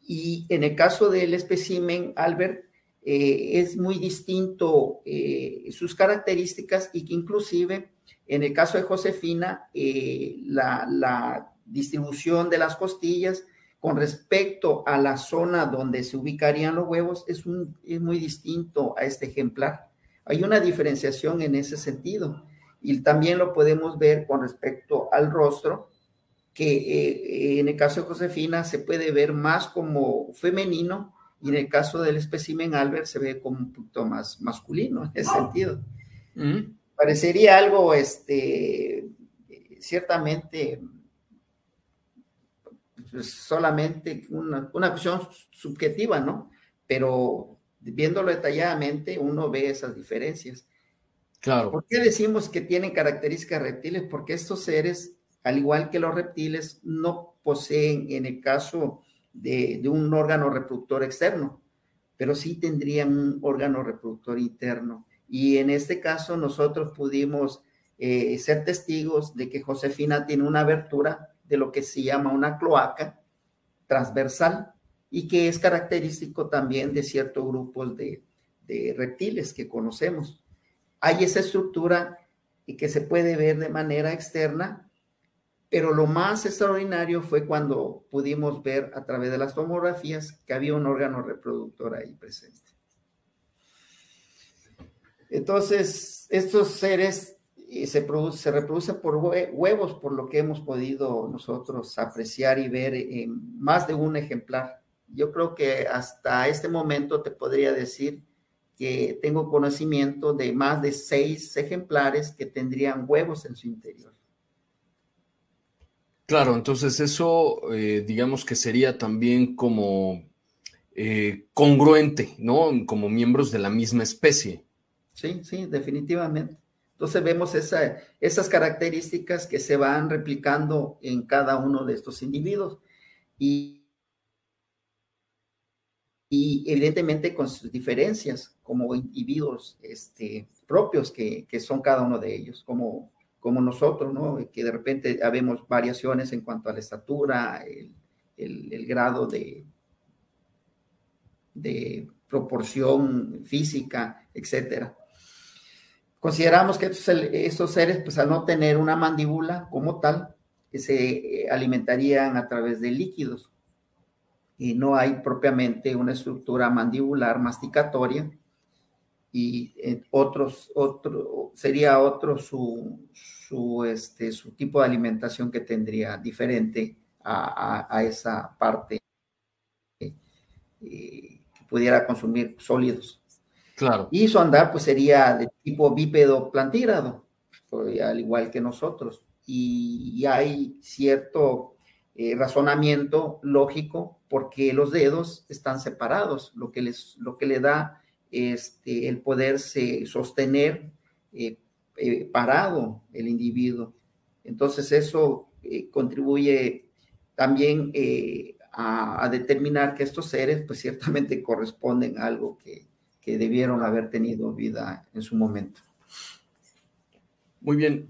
Y en el caso del espécimen, Albert, eh, es muy distinto eh, sus características y que inclusive en el caso de Josefina, eh, la, la distribución de las costillas con respecto a la zona donde se ubicarían los huevos es, un, es muy distinto a este ejemplar. Hay una diferenciación en ese sentido y también lo podemos ver con respecto al rostro, que eh, en el caso de Josefina se puede ver más como femenino y en el caso del espécimen Albert se ve como un punto más masculino en ese sentido. Parecería algo, este, ciertamente, solamente una, una cuestión subjetiva, ¿no? Pero viéndolo detalladamente, uno ve esas diferencias. Claro. ¿Por qué decimos que tienen características reptiles? Porque estos seres, al igual que los reptiles, no poseen, en el caso de, un órgano reproductor externo, pero sí tendrían un órgano reproductor interno. Y en este caso nosotros pudimos eh, ser testigos de que Josefina tiene una abertura de lo que se llama una cloaca transversal y que es característico también de ciertos grupos de, reptiles que conocemos. Hay esa estructura y que se puede ver de manera externa, pero lo más extraordinario fue cuando pudimos ver a través de las tomografías que había un órgano reproductor ahí presente. Entonces, estos seres se, se reproducen por huevos, por lo que hemos podido nosotros apreciar y ver en más de un ejemplar yo creo que hasta este momento te podría decir que tengo conocimiento de más de seis ejemplares que tendrían huevos en su interior. Claro, entonces eso eh, digamos que sería también como eh, congruente, ¿no? Como miembros de la misma especie. Sí, sí, definitivamente. Entonces vemos esas características que se van replicando en cada uno de estos individuos. Y y evidentemente con sus diferencias como individuos este, propios que, que, son cada uno de ellos, como, como nosotros, ¿no? Que de repente habemos variaciones en cuanto a la estatura, el, el, grado de, de proporción física, etcétera. Consideramos que estos, seres, pues al no tener una mandíbula como tal, que se eh, alimentarían a través de líquidos y no hay propiamente una estructura mandibular masticatoria y eh, otros, otro, sería otro su, su, este, su tipo de alimentación que tendría diferente a, a, esa parte eh, que pudiera consumir sólidos. Claro. Y su andar pues sería de tipo bípedo plantígrado, pues, al igual que nosotros. Y hay cierto eh, razonamiento lógico porque los dedos están separados, lo que, les, lo que le da este, el poderse sostener eh, eh, parado el individuo. Entonces eso contribuye también a, determinar que estos seres pues ciertamente corresponden a algo que, que debieron haber tenido vida en su momento. Muy bien.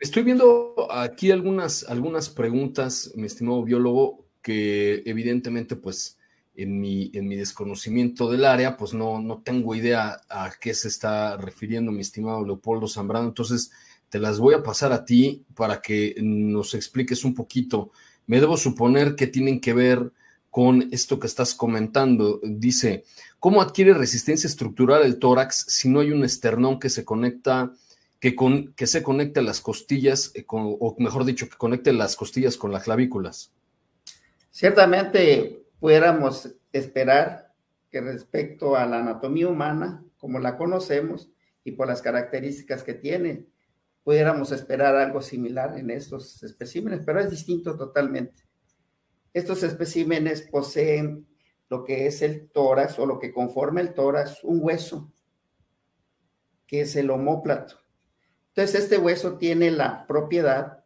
Estoy viendo aquí algunas, algunas preguntas, mi estimado biólogo, que evidentemente, pues, en mi, en mi desconocimiento del área, pues no, no tengo idea a qué se está refiriendo mi estimado Leopoldo Zambrano. Entonces, te las voy a pasar a ti para que nos expliques un poquito. Me debo suponer que tienen que ver con esto que estás comentando. Dice, ¿cómo adquiere resistencia estructural el tórax si no hay un esternón que se conecta que, con, que se conecte a las costillas, eh, o mejor dicho, que conecte las costillas con las clavículas. Ciertamente pudiéramos esperar que respecto a la anatomía humana, como la conocemos y por las características que tiene, pudiéramos esperar algo similar en estos especímenes, pero es distinto totalmente. Estos especímenes poseen lo que es el tórax o lo que conforma el tórax, un hueso, que es el homóplato. Entonces, este hueso tiene la propiedad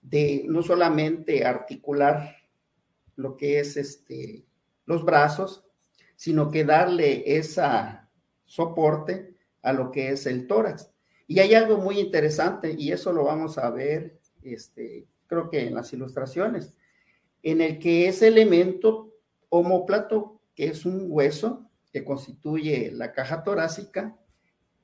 de no solamente articular lo que es este, los brazos, sino que darle esa soporte a lo que es el tórax. Y hay algo muy interesante, y eso lo vamos a ver, este, creo que en las ilustraciones, en el que ese elemento homóplato, que es un hueso que constituye la caja torácica,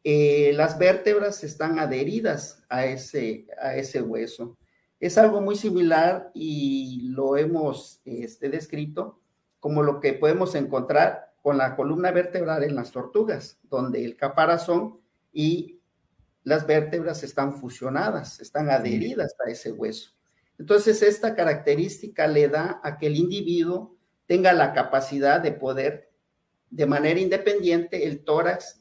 eh, las vértebras están adheridas a ese, a ese hueso. Es algo muy similar y lo hemos este, descrito como lo que podemos encontrar con la columna vertebral en las tortugas, donde el caparazón y las vértebras están fusionadas, están adheridas a ese hueso. Entonces, esta característica le da a que el individuo tenga la capacidad de poder de manera independiente el tórax,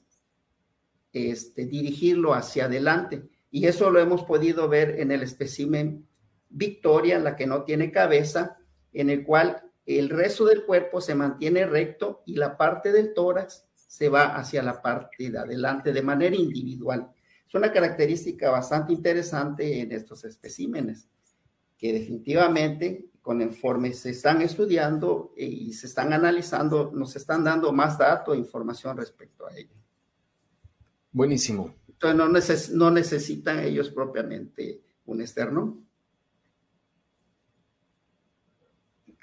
este, dirigirlo hacia adelante. Y eso lo hemos podido ver en el espécimen Victoria, la que no tiene cabeza, en el cual el resto del cuerpo se mantiene recto y la parte del tórax se va hacia la parte de adelante de manera individual. Es una característica bastante interesante en estos especímenes, que definitivamente conforme se están estudiando y se están analizando, nos están dando más datos e información respecto a ello. Buenísimo. Entonces no, no necesitan ellos propiamente un externo.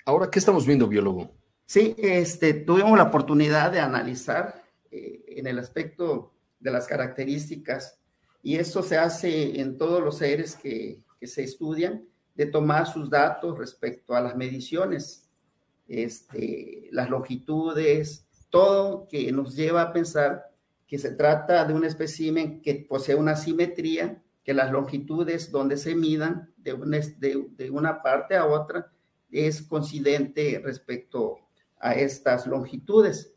Ahora, ¿qué estamos viendo, biólogo? Sí, este, tuvimos la oportunidad de analizar eh, en el aspecto de las características y esto se hace en todos los seres que, que se estudian, de tomar sus datos respecto a las mediciones, este, las longitudes, todo que nos lleva a pensar que se trata de un espécimen que posee una simetría, que las longitudes donde se midan de una, de, una parte a otra es coincidente respecto a estas longitudes,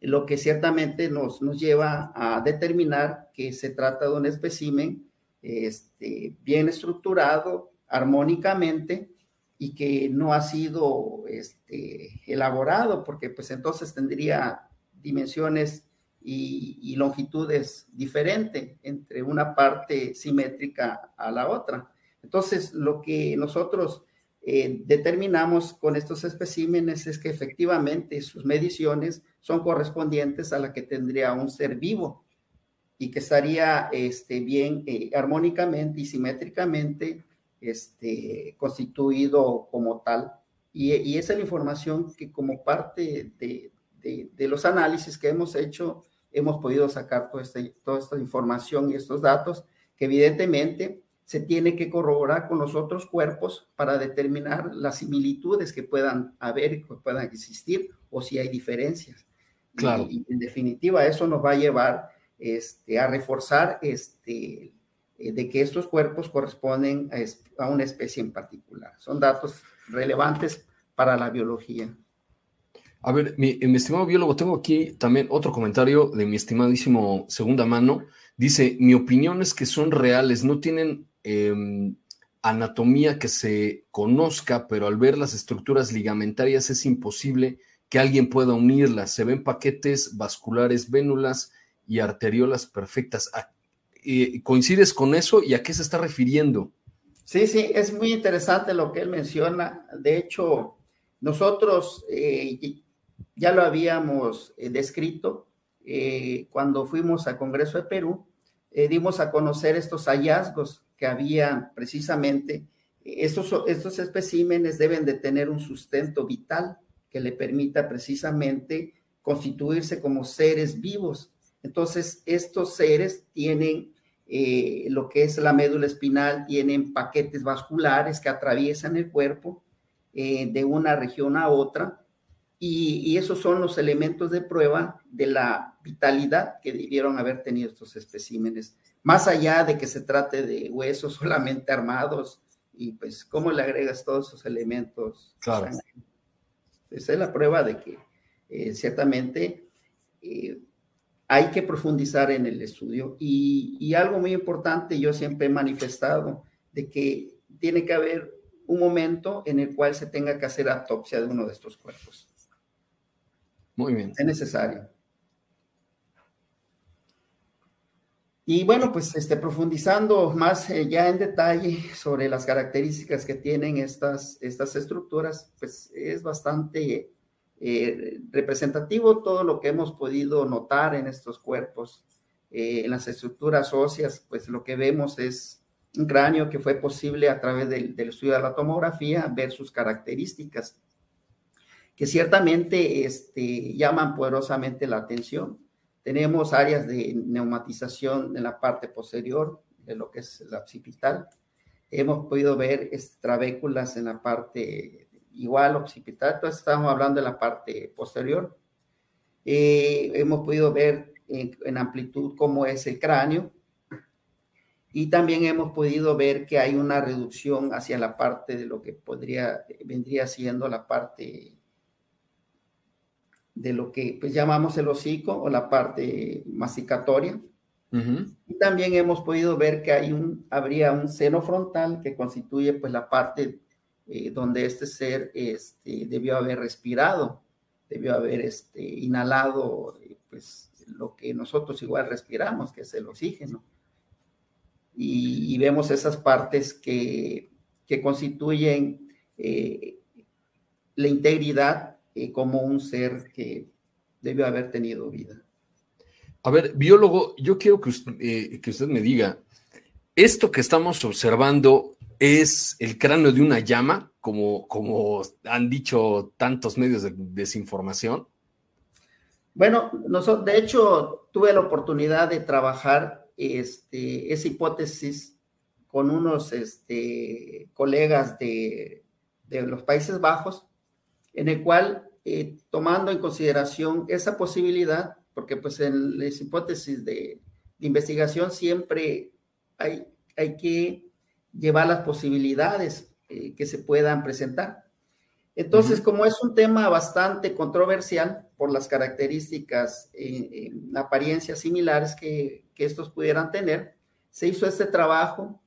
lo que ciertamente nos, nos lleva a determinar que se trata de un espécimen este, bien estructurado, armónicamente, y que no ha sido este, elaborado, porque pues entonces tendría dimensiones y, y, longitudes diferentes entre una parte simétrica a la otra. Entonces, lo que nosotros eh, determinamos con estos especímenes es que efectivamente sus mediciones son correspondientes a la que tendría un ser vivo y que estaría este, bien eh, armónicamente y simétricamente este, constituido como tal. Y, y, esa es la información que como parte de, de, de, los análisis que hemos hecho, hemos podido sacar toda esta, toda esta información y estos datos que evidentemente se tiene que corroborar con los otros cuerpos para determinar las similitudes que puedan haber que puedan existir o si hay diferencias. Claro. Y, y en definitiva, eso nos va a llevar este, a reforzar este, de que estos cuerpos corresponden a, una especie en particular. Son datos relevantes para la biología. A ver, mi, mi, estimado biólogo, tengo aquí también otro comentario de mi estimadísimo segunda mano. Dice, mi opinión es que son reales, no tienen eh, anatomía que se conozca, pero al ver las estructuras ligamentarias es imposible que alguien pueda unirlas. Se ven paquetes vasculares, vénulas y arteriolas perfectas. ¿Coincides con eso y a qué se está refiriendo? Sí, sí, es muy interesante lo que él menciona. De hecho, nosotros eh, ya lo habíamos eh, descrito eh, cuando fuimos al Congreso de Perú, dimos a conocer estos hallazgos que había precisamente. Estos, estos especímenes deben de tener un sustento vital que le permita precisamente constituirse como seres vivos. Entonces, estos seres tienen eh, lo que es la médula espinal, tienen paquetes vasculares que atraviesan el cuerpo eh, de una región a otra, y, y, esos son los elementos de prueba de la vitalidad que debieron haber tenido estos especímenes más allá de que se trate de huesos [laughs] solamente armados y pues cómo le agregas todos esos elementos. Claro. Esa es la prueba de que eh, ciertamente eh, hay que profundizar en el estudio y, y, algo muy importante, yo siempre he manifestado de que tiene que haber un momento en el cual se tenga que hacer autopsia de uno de estos cuerpos. Muy bien. Es necesario. Y bueno, pues este, profundizando más eh, ya en detalle sobre las características que tienen estas, estas estructuras, pues es bastante eh, representativo todo lo que hemos podido notar en estos cuerpos. Eh, en las estructuras óseas, pues lo que vemos es un cráneo que fue posible a través del, estudio de la tomografía ver sus características, que ciertamente este, llaman poderosamente la atención tenemos áreas de neumatización en la parte posterior de lo que es la occipital. Hemos podido ver trabéculas en la parte igual occipital, entonces estamos hablando de la parte posterior. Eh, hemos podido ver en, en, amplitud cómo es el cráneo y también hemos podido ver que hay una reducción hacia la parte de lo que podría vendría siendo la parte de lo que pues llamamos el hocico o la parte masticatoria. Y también hemos podido ver que hay un, habría un seno frontal que constituye pues la parte eh, donde este ser este, debió haber respirado, debió haber este, inhalado pues lo que nosotros igual respiramos, que es el oxígeno. Y, vemos esas partes que, que constituyen eh, la integridad eh, como un ser que debió haber tenido vida. A ver, biólogo, yo quiero que usted, eh, que usted me diga, ¿esto que estamos observando es el cráneo de una llama, como, como han dicho tantos medios de desinformación? Bueno, de hecho, tuve la oportunidad de trabajar este, esa hipótesis con unos este, colegas de, de los Países Bajos, en el cual, eh, tomando en consideración esa posibilidad, porque pues en las hipótesis de, investigación siempre hay, hay, que llevar las posibilidades eh, que se puedan presentar. Entonces, como es un tema bastante controversial por las características eh, en apariencias similares que, que, estos pudieran tener, se hizo este trabajo.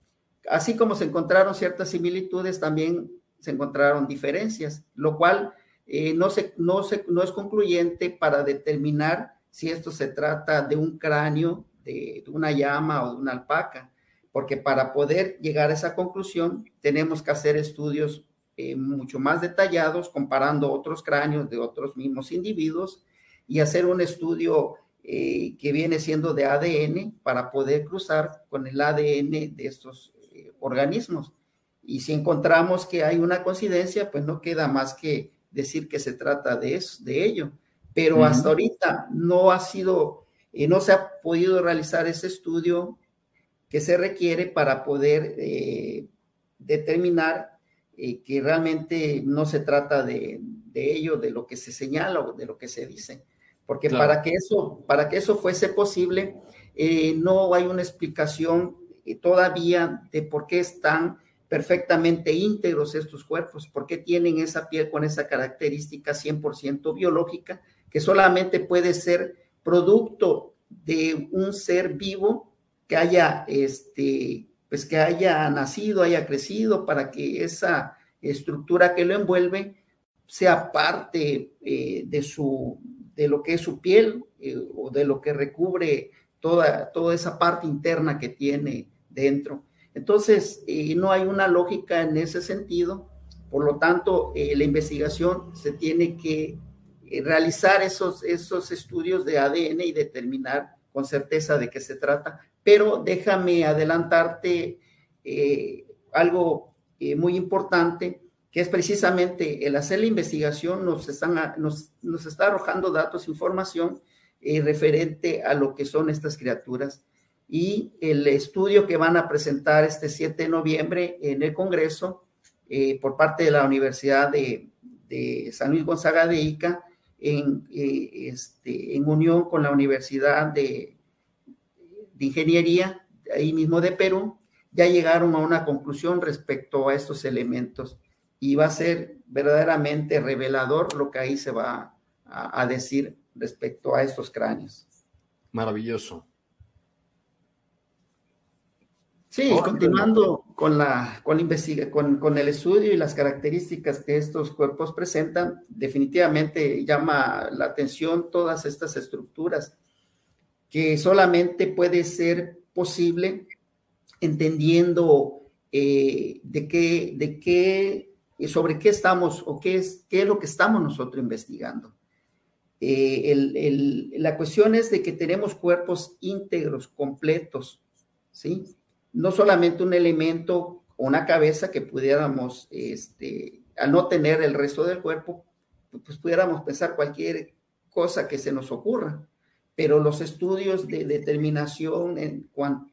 Así como se encontraron ciertas similitudes, también se encontraron diferencias, lo cual eh, no, se, no, se, no es concluyente para determinar si esto se trata de un cráneo, de, una llama o de una alpaca, porque para poder llegar a esa conclusión tenemos que hacer estudios eh, mucho más detallados comparando otros cráneos de otros mismos individuos y hacer un estudio eh, que viene siendo de ADN para poder cruzar con el ADN de estos organismos. Y si encontramos que hay una coincidencia, pues no queda más que decir que se trata de, eso, de ello. Pero hasta ahorita no ha sido, eh, no se ha podido realizar ese estudio que se requiere para poder eh, determinar eh, que realmente no se trata de, ello, de lo que se señala o de lo que se dice. Porque para, que eso, para que eso fuese posible, no hay una explicación todavía de por qué están perfectamente íntegros estos cuerpos, porque tienen esa piel con esa característica 100% biológica, que solamente puede ser producto de un ser vivo que haya, este, pues que haya nacido, haya crecido, para que esa estructura que lo envuelve sea parte eh, de, su, de lo que es su piel eh, o de lo que recubre toda, toda esa parte interna que tiene dentro. Entonces, eh, no hay una lógica en ese sentido, por lo tanto, la investigación se tiene que realizar esos, esos estudios de ADN y determinar con certeza de qué se trata. Pero déjame adelantarte algo muy importante, que es precisamente el hacer la investigación. Nos, están, nos, nos está arrojando datos, información referente a lo que son estas criaturas. Y el estudio que van a presentar este 7 de noviembre en el Congreso eh, por parte de la Universidad de, San Luis Gonzaga de Ica en, eh, este, en unión con la Universidad de, de Ingeniería, ahí mismo de Perú, ya llegaron a una conclusión respecto a estos elementos y va a ser verdaderamente revelador lo que ahí se va a decir respecto a estos cráneos. Maravilloso. Sí, continuando con, la, con, investiga, con, con, el estudio y las características que estos cuerpos presentan, definitivamente llama la atención todas estas estructuras que solamente puede ser posible entendiendo eh, de qué, de qué, sobre qué estamos o qué es, qué es lo que estamos nosotros investigando. Eh, la cuestión es de que tenemos cuerpos íntegros, completos, ¿sí? no solamente un elemento, una cabeza que pudiéramos, este, al no tener el resto del cuerpo, pues pudiéramos pensar cualquier cosa que se nos ocurra. Pero los estudios de determinación en,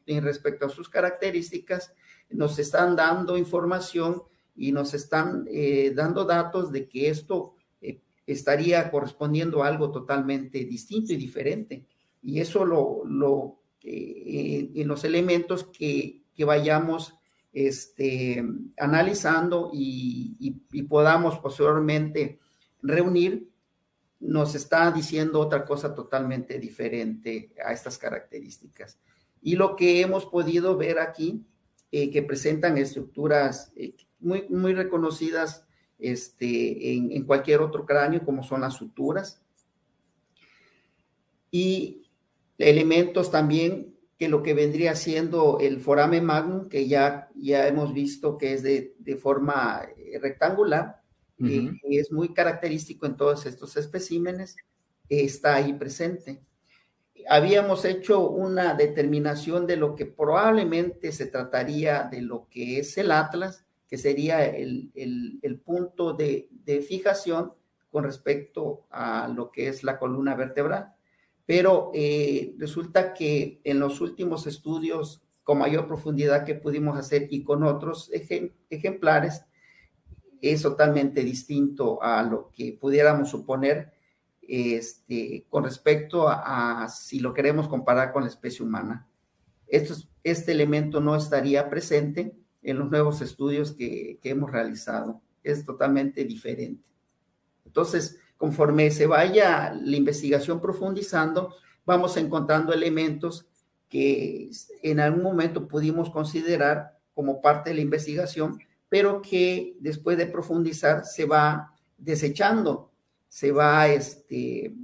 en respecto a sus características nos están dando información y nos están eh, dando datos de que esto eh, estaría correspondiendo a algo totalmente distinto y diferente. Y eso lo, lo eh, en los elementos que, vayamos este, analizando y, podamos posteriormente reunir nos está diciendo otra cosa totalmente diferente a estas características. Y lo que hemos podido ver aquí, eh, que presentan estructuras eh, muy, muy reconocidas este, en, cualquier otro cráneo, como son las suturas, y elementos también que lo que vendría siendo el foramen magnum, que ya, ya hemos visto que es de, de forma eh, y es muy característico en todos estos especímenes, está ahí presente. Habíamos hecho una determinación de lo que probablemente se trataría de lo que es el atlas, que sería el, el, el punto de, de fijación con respecto a lo que es la columna vertebral pero eh, resulta que en los últimos estudios con mayor profundidad que pudimos hacer y con otros ejemplares, es totalmente distinto a lo que pudiéramos suponer este, con respecto a, si lo queremos comparar con la especie humana. este elemento no estaría presente en los nuevos estudios que, que hemos realizado. Es totalmente diferente. Entonces, conforme se vaya la investigación profundizando, vamos encontrando elementos que en algún momento pudimos considerar como parte de la investigación, pero que después de profundizar se va desechando, se va, este,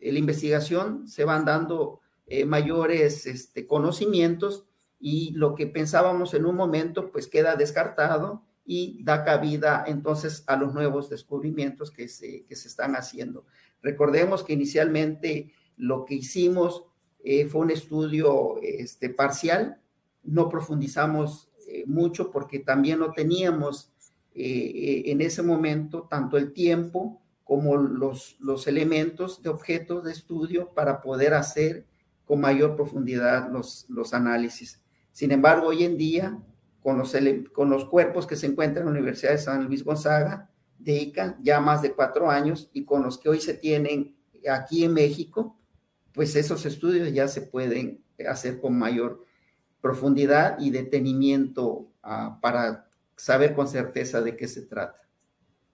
la investigación se van dando eh, mayores este, conocimientos y lo que pensábamos en un momento pues queda descartado y da cabida entonces a los nuevos descubrimientos que se, que se están haciendo. Recordemos que inicialmente lo que hicimos eh, fue un estudio este, parcial, no profundizamos eh, mucho porque también no teníamos eh, en ese momento tanto el tiempo como los, los elementos de objetos de estudio para poder hacer con mayor profundidad los, los análisis. Sin embargo, hoy en día con los, con los cuerpos que se encuentran en la Universidad de San Luis Gonzaga, de ICA, ya más de cuatro años, y con los que hoy se tienen aquí en México, pues esos estudios ya se pueden hacer con mayor profundidad y detenimiento uh, para saber con certeza de qué se trata.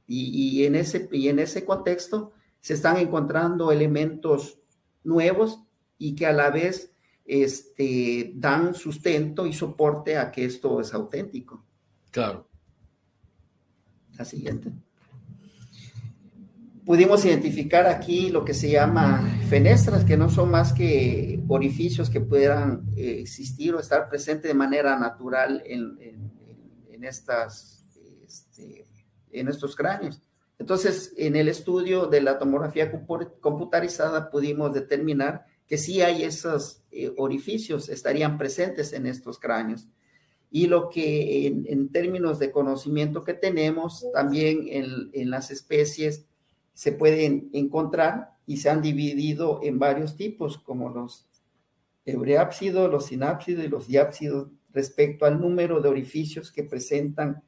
Y, y, en ese, y en ese contexto se están encontrando elementos nuevos y que a la vez este, dan sustento y soporte a que esto es auténtico. Claro. La siguiente. Pudimos identificar aquí lo que se llama fenestras, que no son más que orificios que puedan eh, existir o estar presentes de manera natural en, en, en estas, este, en estos cráneos. Entonces, en el estudio de la tomografía computarizada pudimos determinar que sí hay esos eh, orificios, estarían presentes en estos cráneos. Y lo que en, en términos de conocimiento que tenemos, también en, en, las especies se pueden encontrar y se han dividido en varios tipos, como los eureápsidos, los sinápsidos y los diápsidos, respecto al número de orificios que presentan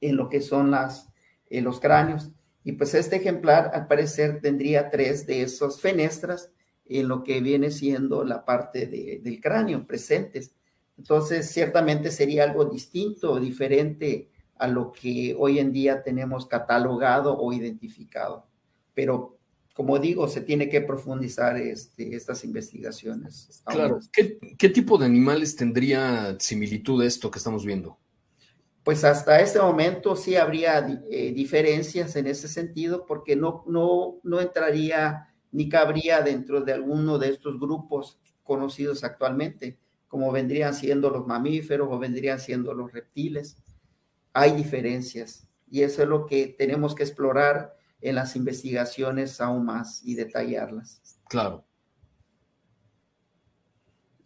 en lo que son las, en los cráneos. Y pues este ejemplar, al parecer, tendría tres de esos fenestras en lo que viene siendo la parte de, del cráneo presentes. Entonces, ciertamente sería algo distinto diferente a lo que hoy en día tenemos catalogado o identificado. Pero, como digo, se tiene que profundizar este, estas investigaciones. Claro. ¿Qué, ¿Qué, tipo de animales tendría similitud esto que estamos viendo? Pues hasta este momento sí habría eh, diferencias en ese sentido, porque no, no, no entraría ni cabría dentro de alguno de estos grupos conocidos actualmente, como vendrían siendo los mamíferos o vendrían siendo los reptiles. Hay diferencias y eso es lo que tenemos que explorar en las investigaciones aún más y detallarlas. Claro.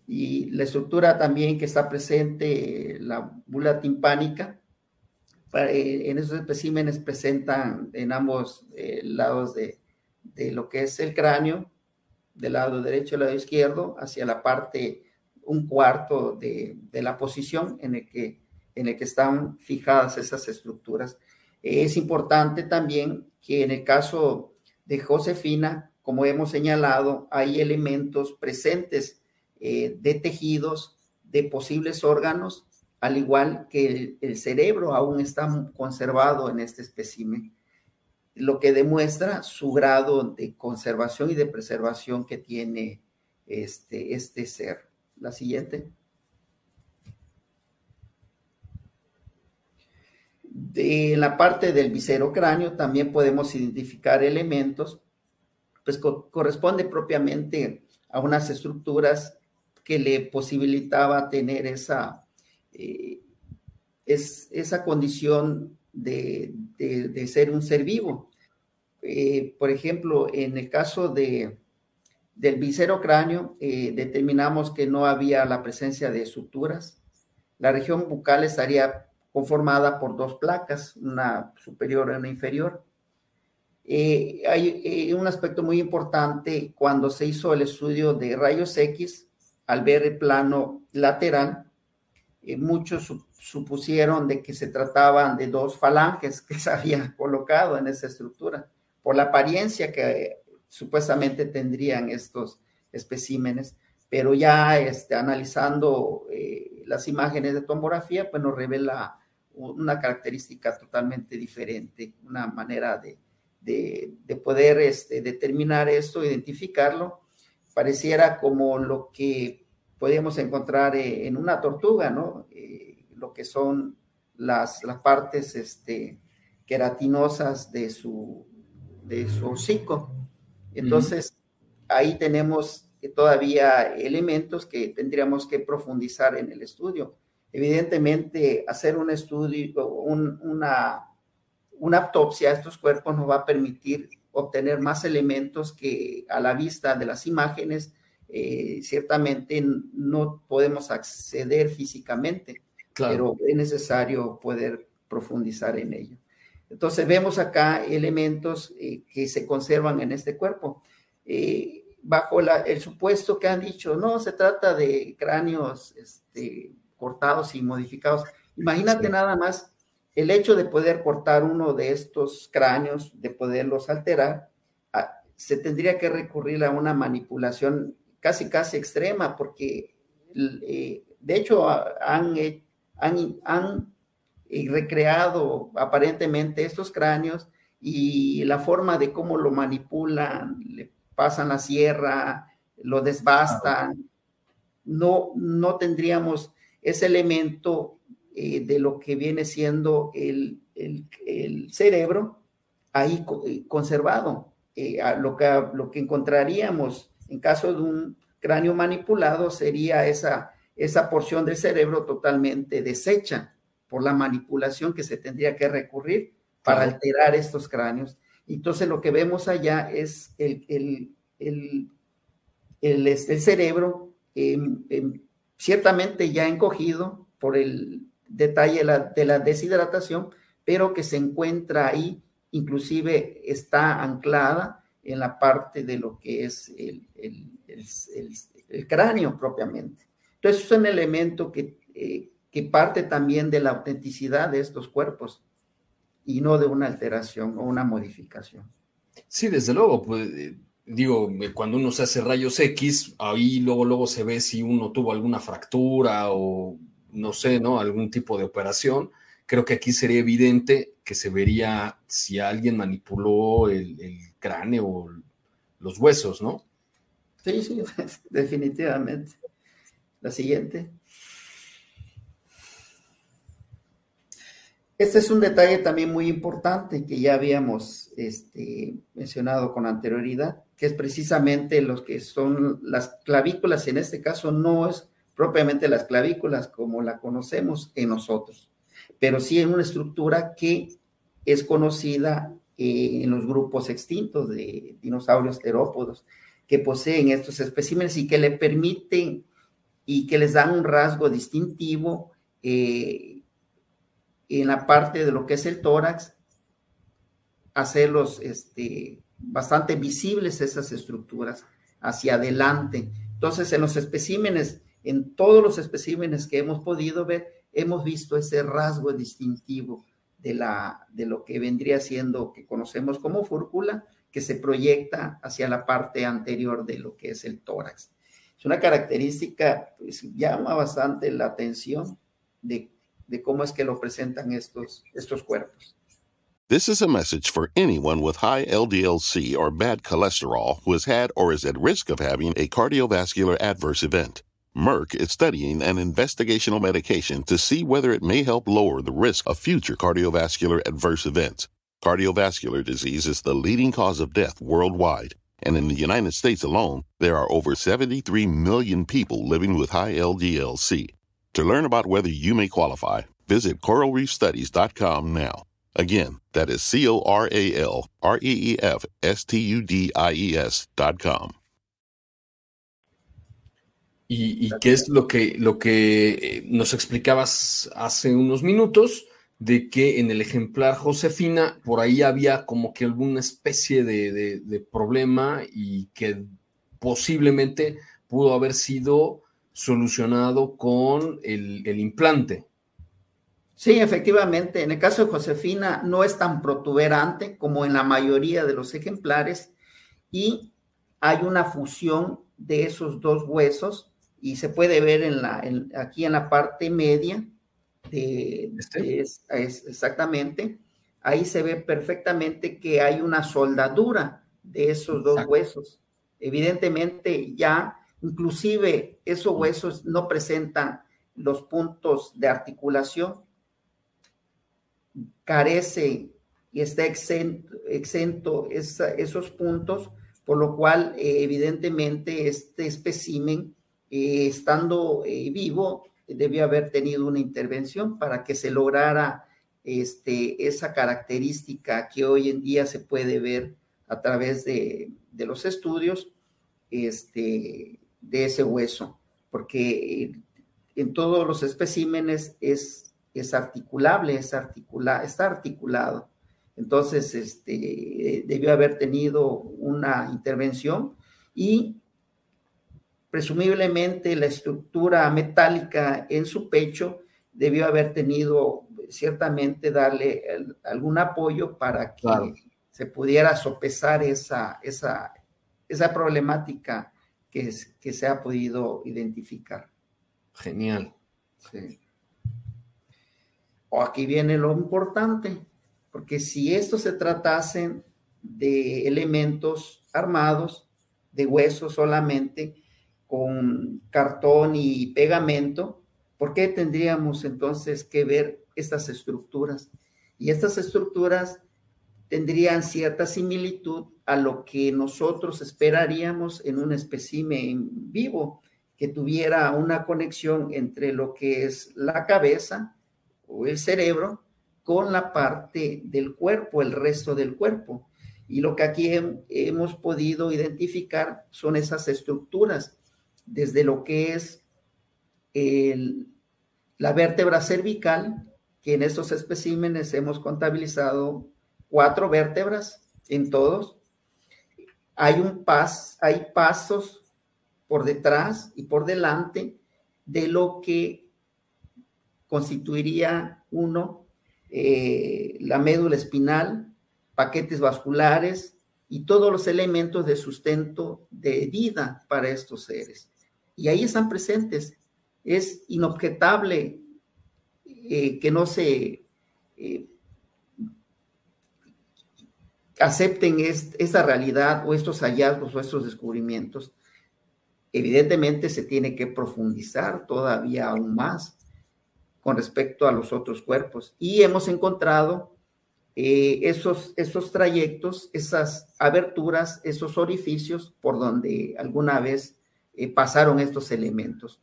Y la estructura también que está presente, la bula timpánica, eh, en esos especímenes presentan en ambos eh, lados de, de lo que es el cráneo, del lado derecho y lado izquierdo, hacia la parte, un cuarto de, de, la posición en el, que, en el que están fijadas esas estructuras. Es importante también que en el caso de Josefina, como hemos señalado, hay elementos presentes eh, de tejidos, de posibles órganos, al igual que el, cerebro aún está conservado en este espécimen lo que demuestra su grado de conservación y de preservación que tiene este, este ser. La siguiente. De la parte del viscerocráneo también podemos identificar elementos, pues corresponde propiamente a unas estructuras que le posibilitaba tener esa, eh, es, esa condición de, ser un ser vivo. Eh, por ejemplo, en el caso de, del viscerocráneo, eh, determinamos que no había la presencia de suturas. La región bucal estaría conformada por dos placas, una superior y una inferior. Eh, hay eh, un aspecto muy importante cuando se hizo el estudio de rayos X, al ver el plano lateral, eh, muchos supusieron de que se trataban de dos falanges que se habían [laughs] colocado en esa estructura, por la apariencia que supuestamente tendrían estos especímenes, pero ya este, analizando las imágenes de tomografía, pues nos revela una característica totalmente diferente, una manera de, de, poder este, determinar esto, identificarlo. Pareciera como lo que podemos encontrar eh, en una tortuga, ¿no? Eh, lo que son las, las partes este, queratinosas de su, de su hocico. Entonces, ahí tenemos todavía elementos que tendríamos que profundizar en el estudio. Evidentemente, hacer un estudio, una, una autopsia a estos cuerpos nos va a permitir obtener más elementos que a la vista de las imágenes eh, ciertamente no podemos acceder físicamente, pero es necesario poder profundizar en ello. Entonces vemos acá elementos eh, que se conservan en este cuerpo. Eh, bajo el supuesto que han dicho, no, se trata de cráneos este, cortados y modificados. Imagínate nada más el hecho de poder cortar uno de estos cráneos, de poderlos alterar, se tendría que recurrir a una manipulación casi, casi extrema, porque eh, de hecho han, han, han eh, recreado aparentemente estos cráneos y la forma de cómo lo manipulan, le pasan la sierra, lo desbastan, no, no tendríamos ese elemento eh, de lo que viene siendo el, cerebro ahí eh, conservado. Eh, lo, que, lo que encontraríamos en caso de un cráneo manipulado sería esa, esa porción del cerebro totalmente deshecha por la manipulación que se tendría que recurrir para alterar estos cráneos. Entonces lo que vemos allá es el, el, el, el este, cerebro em, em, ciertamente ya encogido por el detalle de la deshidratación, pero que se encuentra ahí, inclusive está anclada en la parte de lo que es el, cráneo propiamente. Entonces es un elemento que, eh, que parte también de la autenticidad de estos cuerpos y no de una alteración o una modificación. Sí, desde luego, pues eh, digo, eh, cuando uno se hace rayos X, ahí luego, luego se ve si uno tuvo alguna fractura o no sé, ¿no? Algún tipo de operación. Creo que aquí sería evidente que se vería si alguien manipuló el, cráneo o los huesos, ¿no? Sí, sí, [laughs] definitivamente. La siguiente. Este es un detalle también muy importante que ya habíamos este, mencionado con anterioridad, que es precisamente los que son las clavículas, en este caso no es propiamente las clavículas como la conocemos en nosotros, pero sí en una estructura que es conocida eh, en los grupos extintos de dinosaurios terópodos que poseen estos especímenes y que le permiten y que les dan un rasgo distintivo eh, en la parte de lo que es el tórax, hacerlos este, bastante visibles esas estructuras hacia adelante. Entonces, en los especímenes en todos los especímenes que hemos podido ver, hemos visto ese rasgo distintivo de, la, de lo que vendría siendo, que conocemos como fúrcula, que se proyecta hacia la parte anterior de lo que es el tórax. Es una característica, pues llama bastante la atención de, cómo es que lo presentan estos, estos cuerpos. This is a message for anyone with high LDLC or bad cholesterol who has had or is at risk of having a cardiovascular adverse event. Merck is studying an investigational medication to see whether it may help lower the risk of future cardiovascular adverse events. Cardiovascular disease is the leading cause of death worldwide, and in the United States alone, there are over 73 million people living with high LDLC. To learn about whether you may qualify, visit coralreefstudies.com now. Again, that is C O R A L R E E F S T U D I E S dot com. ¿Y, qué es lo que, lo que eh, nos explicabas hace unos minutos? De que en el ejemplar Josefina, por ahí había como que alguna especie de, de, de problema y que posiblemente pudo haber sido solucionado con el, el implante. Sí, efectivamente. En el caso de Josefina no es tan protuberante como en la mayoría de los ejemplares y hay una fusión de esos dos huesos y se puede ver en la, en, aquí en la parte media de, ¿Este? de es, es exactamente. Ahí se ve perfectamente que hay una soldadura de esos dos Exacto. huesos. Evidentemente ya, inclusive esos huesos no presentan los puntos de articulación, carece y está exento, esos puntos, por lo cual eh, evidentemente este espécimen, eh, estando eh, vivo, debió haber tenido una intervención para que se lograra este, esa característica que hoy en día se puede ver a través de, de los estudios este, de ese hueso, porque en todos los especímenes es, es articulable, es articula, está articulado. Entonces, este, debió haber tenido una intervención y presumiblemente la estructura metálica en su pecho debió haber tenido ciertamente darle el, algún apoyo para que Claro. se pudiera sopesar esa, esa, esa problemática que, es- que se ha podido identificar. Genial. Sí. O aquí viene lo importante, porque si esto se tratase de elementos armados, de huesos solamente, con cartón y pegamento, ¿por qué tendríamos entonces que ver estas estructuras? Y estas estructuras tendrían cierta similitud a lo que nosotros esperaríamos en un espécimen vivo, que tuviera una conexión entre lo que es la cabeza o el cerebro con la parte del cuerpo, el resto del cuerpo. Y lo que aquí hem- hemos podido identificar son esas estructuras, desde lo que es el- la vértebra cervical, que en estos especímenes hemos contabilizado cuatro vértebras en todos. Hay un pas, hay pasos por detrás y por delante de lo que constituiría uno, eh, la médula espinal, paquetes vasculares y todos los elementos de sustento de vida para estos seres. Y ahí están presentes. Es inobjetable eh, que no se eh, acepten es, esa realidad o estos hallazgos o estos descubrimientos. Evidentemente se tiene que profundizar todavía aún más con respecto a los otros cuerpos. Y hemos encontrado eh, esos, esos trayectos, esas aberturas, esos orificios por donde alguna vez eh, pasaron estos elementos.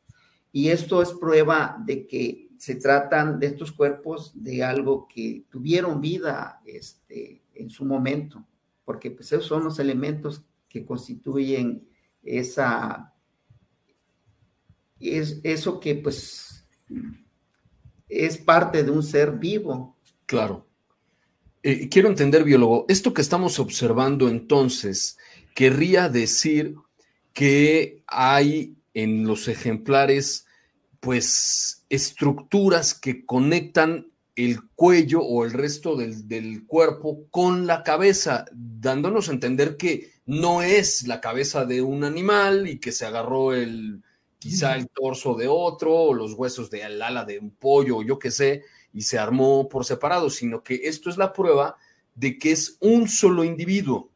Y esto es prueba de que se tratan de estos cuerpos de algo que tuvieron vida este, en su momento, porque pues esos son los elementos que constituyen esa, es, eso que pues es parte de un ser vivo. Claro. Eh, quiero entender, biólogo, esto que estamos observando entonces querría decir que hay en los ejemplares, pues, estructuras que conectan el cuello o el resto del, del, cuerpo con la cabeza, dándonos a entender que no es la cabeza de un animal y que se agarró el quizá el torso de otro o los huesos del ala de un pollo yo qué sé y se armó por separado, sino que esto es la prueba de que es un solo individuo.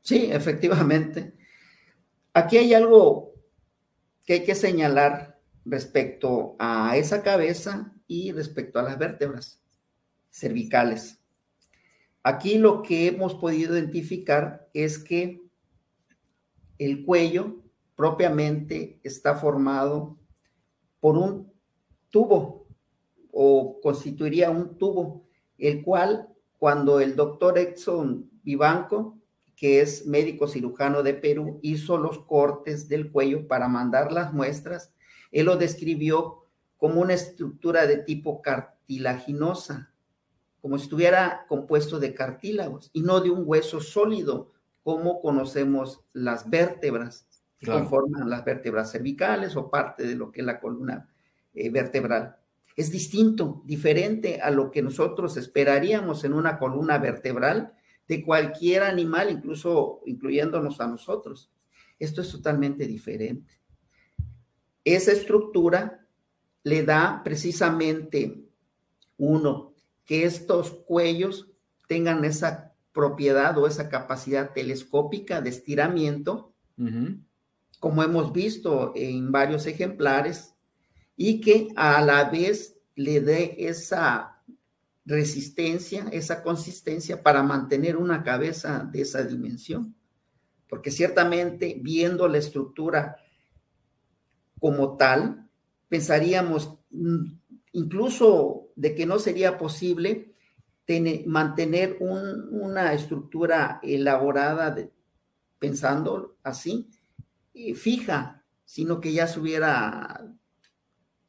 Sí, efectivamente. Aquí hay algo que hay que señalar respecto a esa cabeza y respecto a las vértebras cervicales. Aquí lo que hemos podido identificar es que el cuello propiamente está formado por un tubo o constituiría un tubo, el cual cuando el doctor Exxon Vivanco, que es médico cirujano de Perú, hizo los cortes del cuello para mandar las muestras, él lo describió como una estructura de tipo cartilaginosa, como si estuviera compuesto de cartílagos y no de un hueso sólido, como conocemos las vértebras, que conforman las vértebras cervicales o parte de lo que es la columna eh, vertebral. Es distinto, diferente a lo que nosotros esperaríamos en una columna vertebral de cualquier animal, incluso incluyéndonos a nosotros. Esto es totalmente diferente. Esa estructura le da precisamente uno que estos cuellos tengan esa propiedad o esa capacidad telescópica de estiramiento, como hemos visto en varios ejemplares, y que a la vez le dé esa resistencia, esa consistencia para mantener una cabeza de esa dimensión. Porque ciertamente viendo la estructura como tal, pensaríamos mm, incluso de que no sería posible mantener una estructura elaborada pensando así, fija, sino que ya se hubiera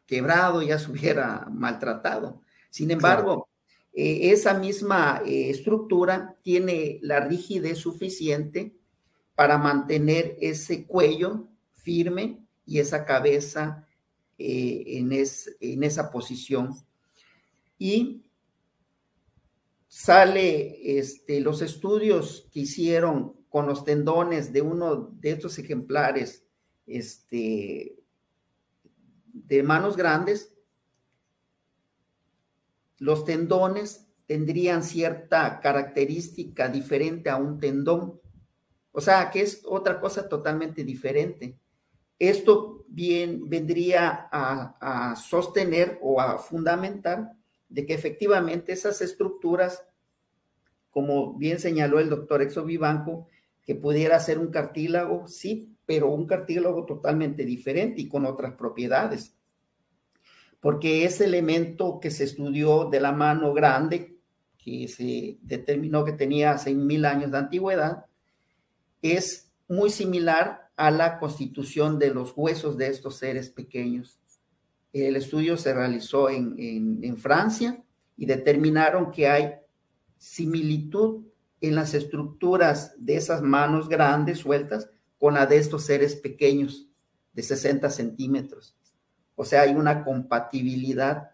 quebrado, ya se hubiera maltratado. Sin embargo, eh, esa misma eh, estructura tiene la rigidez suficiente para mantener ese cuello firme y esa cabeza eh, en, en esa posición. Y sale este, los estudios que hicieron con los tendones de uno de estos ejemplares este, de manos grandes, los tendones tendrían cierta característica diferente a un tendón. O sea, que es otra cosa totalmente diferente. Esto bien vendría a, sostener o a fundamentar de que efectivamente esas estructuras, como bien señaló el doctor Exo Vivanco, que pudiera ser un cartílago, sí, pero un cartílago totalmente diferente y con otras propiedades. Porque ese elemento que se estudió de la mano grande, que se determinó que tenía 6.000 años de antigüedad, es muy similar a la constitución de los huesos de estos seres pequeños. El estudio se realizó en, Francia y determinaron que hay similitud en las estructuras de esas manos grandes sueltas con la de estos seres pequeños de 60 centímetros. O sea, hay una compatibilidad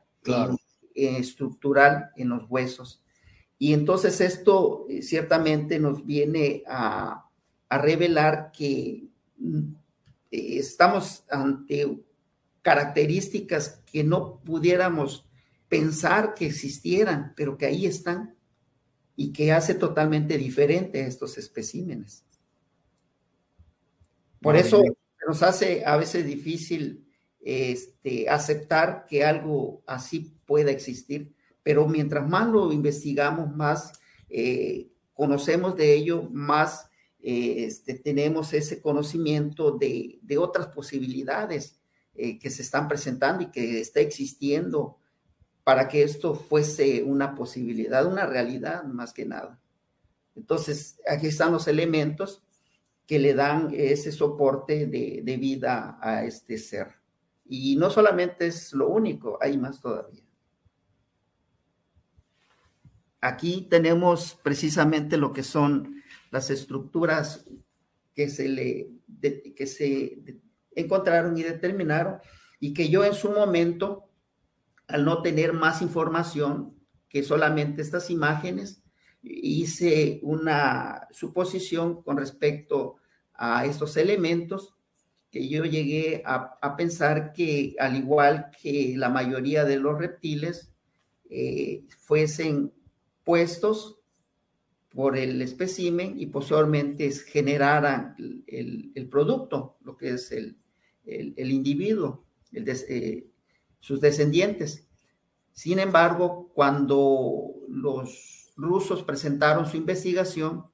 estructural en los huesos. Y entonces esto eh, ciertamente nos viene a, a revelar que estamos ante características que no pudiéramos pensar que existieran, pero que ahí están y que hace totalmente diferente a estos especímenes. Por eso nos hace a veces difícil este, aceptar que algo así pueda existir, pero mientras más lo investigamos, más eh, conocemos de ello, más eh, este, tenemos ese conocimiento de, otras posibilidades eh, que se están presentando y que está existiendo para que esto fuese una posibilidad, una realidad más que nada. Entonces, aquí están los elementos que le dan ese soporte de, vida a este ser. Y no solamente es lo único, hay más todavía. Aquí tenemos precisamente lo que son las estructuras que se le que se encontraron y determinaron y que yo en su momento al no tener más información que solamente estas imágenes hice una suposición con respecto a estos elementos que yo llegué a, pensar que al igual que la mayoría de los reptiles eh, fuesen puestos por el espécimen y posteriormente generaran el, producto, lo que es el, individuo, eh, sus descendientes. Sin embargo, cuando los rusos presentaron su investigación,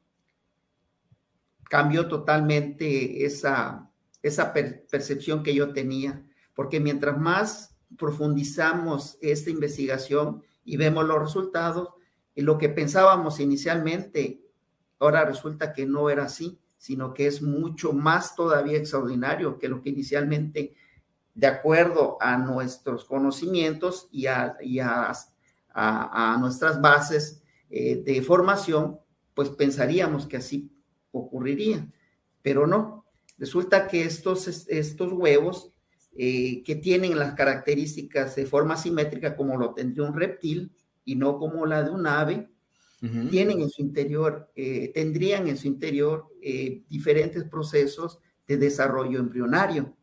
cambió totalmente esa, esa percepción que yo tenía, porque mientras más profundizamos esta investigación y vemos los resultados, lo que pensábamos inicialmente, ahora resulta que no era así, sino que es mucho más todavía extraordinario que lo que inicialmente, de acuerdo a nuestros conocimientos y a, a, nuestras bases eh, de formación, pues pensaríamos que así ocurriría, pero no. Resulta que estos, estos huevos eh, que tienen las características de forma simétrica como lo tendría un reptil y no como la de un ave, tienen en su interior, eh, tendrían en su interior diferentes procesos de desarrollo embrionario.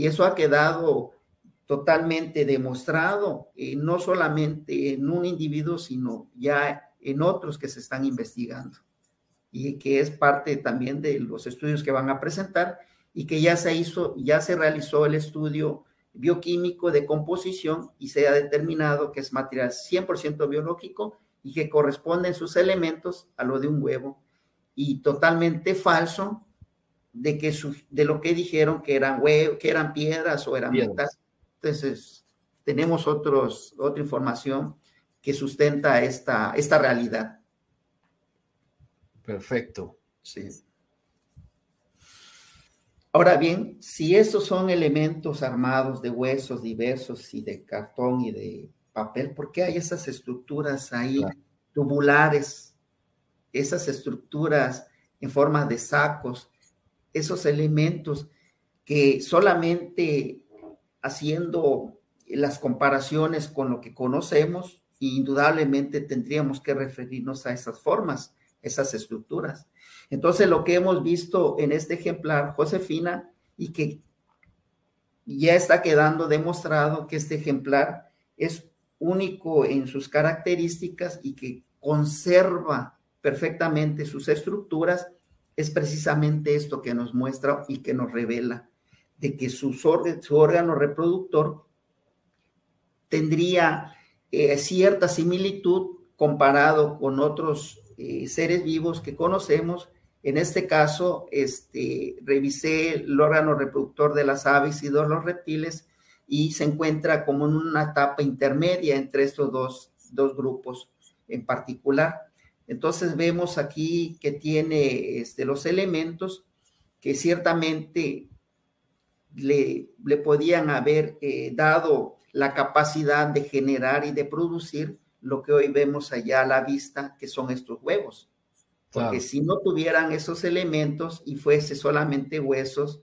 Y eso ha quedado totalmente demostrado, no solamente en un individuo, sino ya en otros que se están investigando y que es parte también de los estudios que van a presentar y que ya se hizo, ya se realizó el estudio bioquímico de composición y se ha determinado que es material 100% biológico y que corresponden sus elementos a lo de un huevo y totalmente falso de que de lo que dijeron que eran huevos, que eran piedras o eran metal. Entonces, tenemos otros, otra información que sustenta esta, esta realidad. Perfecto. Sí. Ahora bien, si estos son elementos armados de huesos diversos y de cartón y de papel, ¿por qué hay esas estructuras ahí tubulares, esas estructuras en forma de sacos, esos elementos que solamente haciendo las comparaciones con lo que conocemos, indudablemente tendríamos que referirnos a esas formas, esas estructuras. Entonces, lo que hemos visto en este ejemplar, Josefina, y que ya está quedando demostrado que este ejemplar es único en sus características y que conserva perfectamente sus estructuras, es precisamente esto que nos muestra y que nos revela de que su, órgano reproductor tendría eh, cierta similitud comparado con otros eh, seres vivos que conocemos en este caso, este, revisé el órgano reproductor de las aves y de los reptiles y se encuentra como en una etapa intermedia entre estos dos, grupos en particular. Entonces vemos aquí que tiene este, los elementos que ciertamente le, le podían haber eh, dado la capacidad de generar y de producir lo que hoy vemos allá a la vista, que son estos huevos. Porque si no tuvieran esos elementos y fuese solamente huesos,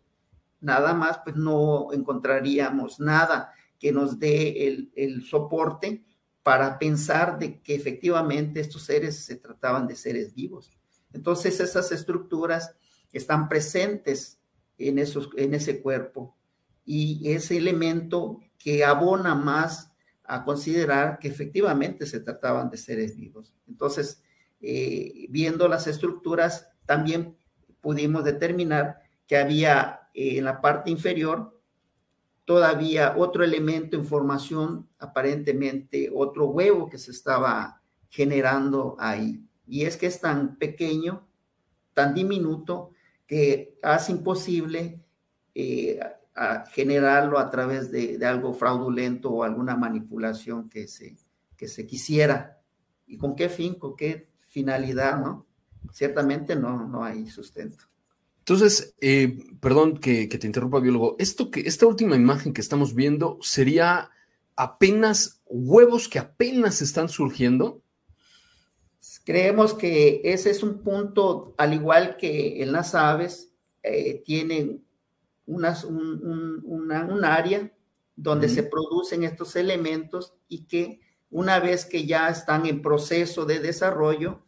nada más, pues no encontraríamos nada que nos dé el, soporte para pensar de que efectivamente estos seres se trataban de seres vivos. Entonces esas estructuras están presentes en, esos, en ese cuerpo y ese elemento que abona más a considerar que efectivamente se trataban de seres vivos. Entonces, eh, viendo las estructuras, también pudimos determinar que había eh, en la parte inferior todavía otro elemento, información, aparentemente otro huevo que se estaba generando ahí. Y es que es tan pequeño, tan diminuto, que hace imposible eh, generarlo a través de, de, algo fraudulento o alguna manipulación que se, que se quisiera. ¿Y con qué fin? ¿Con qué finalidad, ¿no? Ciertamente no, no hay sustento. Entonces, eh, perdón que, te interrumpa, biólogo. Esto que, esta última imagen que estamos viendo sería apenas huevos que apenas están surgiendo. Creemos que ese es un punto, al igual que en las aves, eh, tienen unas, un, área donde se producen estos elementos y que una vez que ya están en proceso de desarrollo,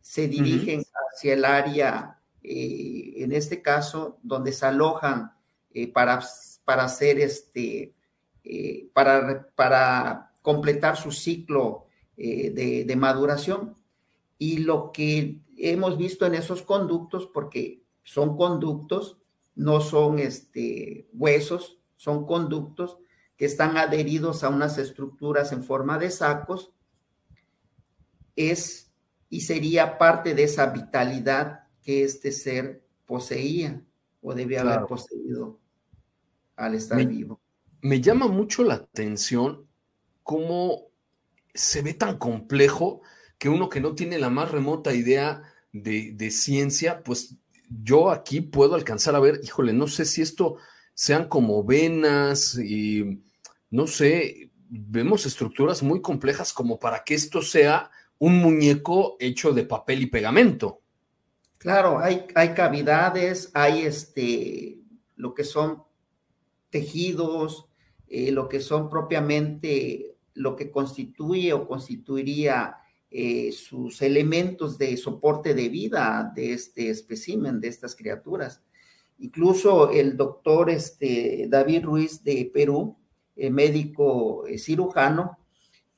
se dirigen hacia el área, eh, en este caso, donde se alojan eh, para, para hacer este, eh, para, para completar su ciclo de, maduración. Y lo que hemos visto en esos conductos, porque son conductos, no son este, huesos, son conductos que están adheridos a unas estructuras en forma de sacos, es y sería parte de esa vitalidad que este ser poseía o debía haber poseído al estar vivo. Me llama mucho la atención cómo se ve tan complejo que uno que no tiene la más remota idea de, de, ciencia, pues yo aquí puedo alcanzar a ver, híjole, no sé si esto sean como venas y no sé, vemos estructuras muy complejas como para que esto sea un muñeco hecho de papel y pegamento. Claro, hay, cavidades, hay este, lo que son tejidos, eh, lo que son propiamente lo que constituye o constituiría eh, sus elementos de soporte de vida de este espécimen, de estas criaturas. Incluso el doctor este, David Ruiz de Perú, eh, médico cirujano,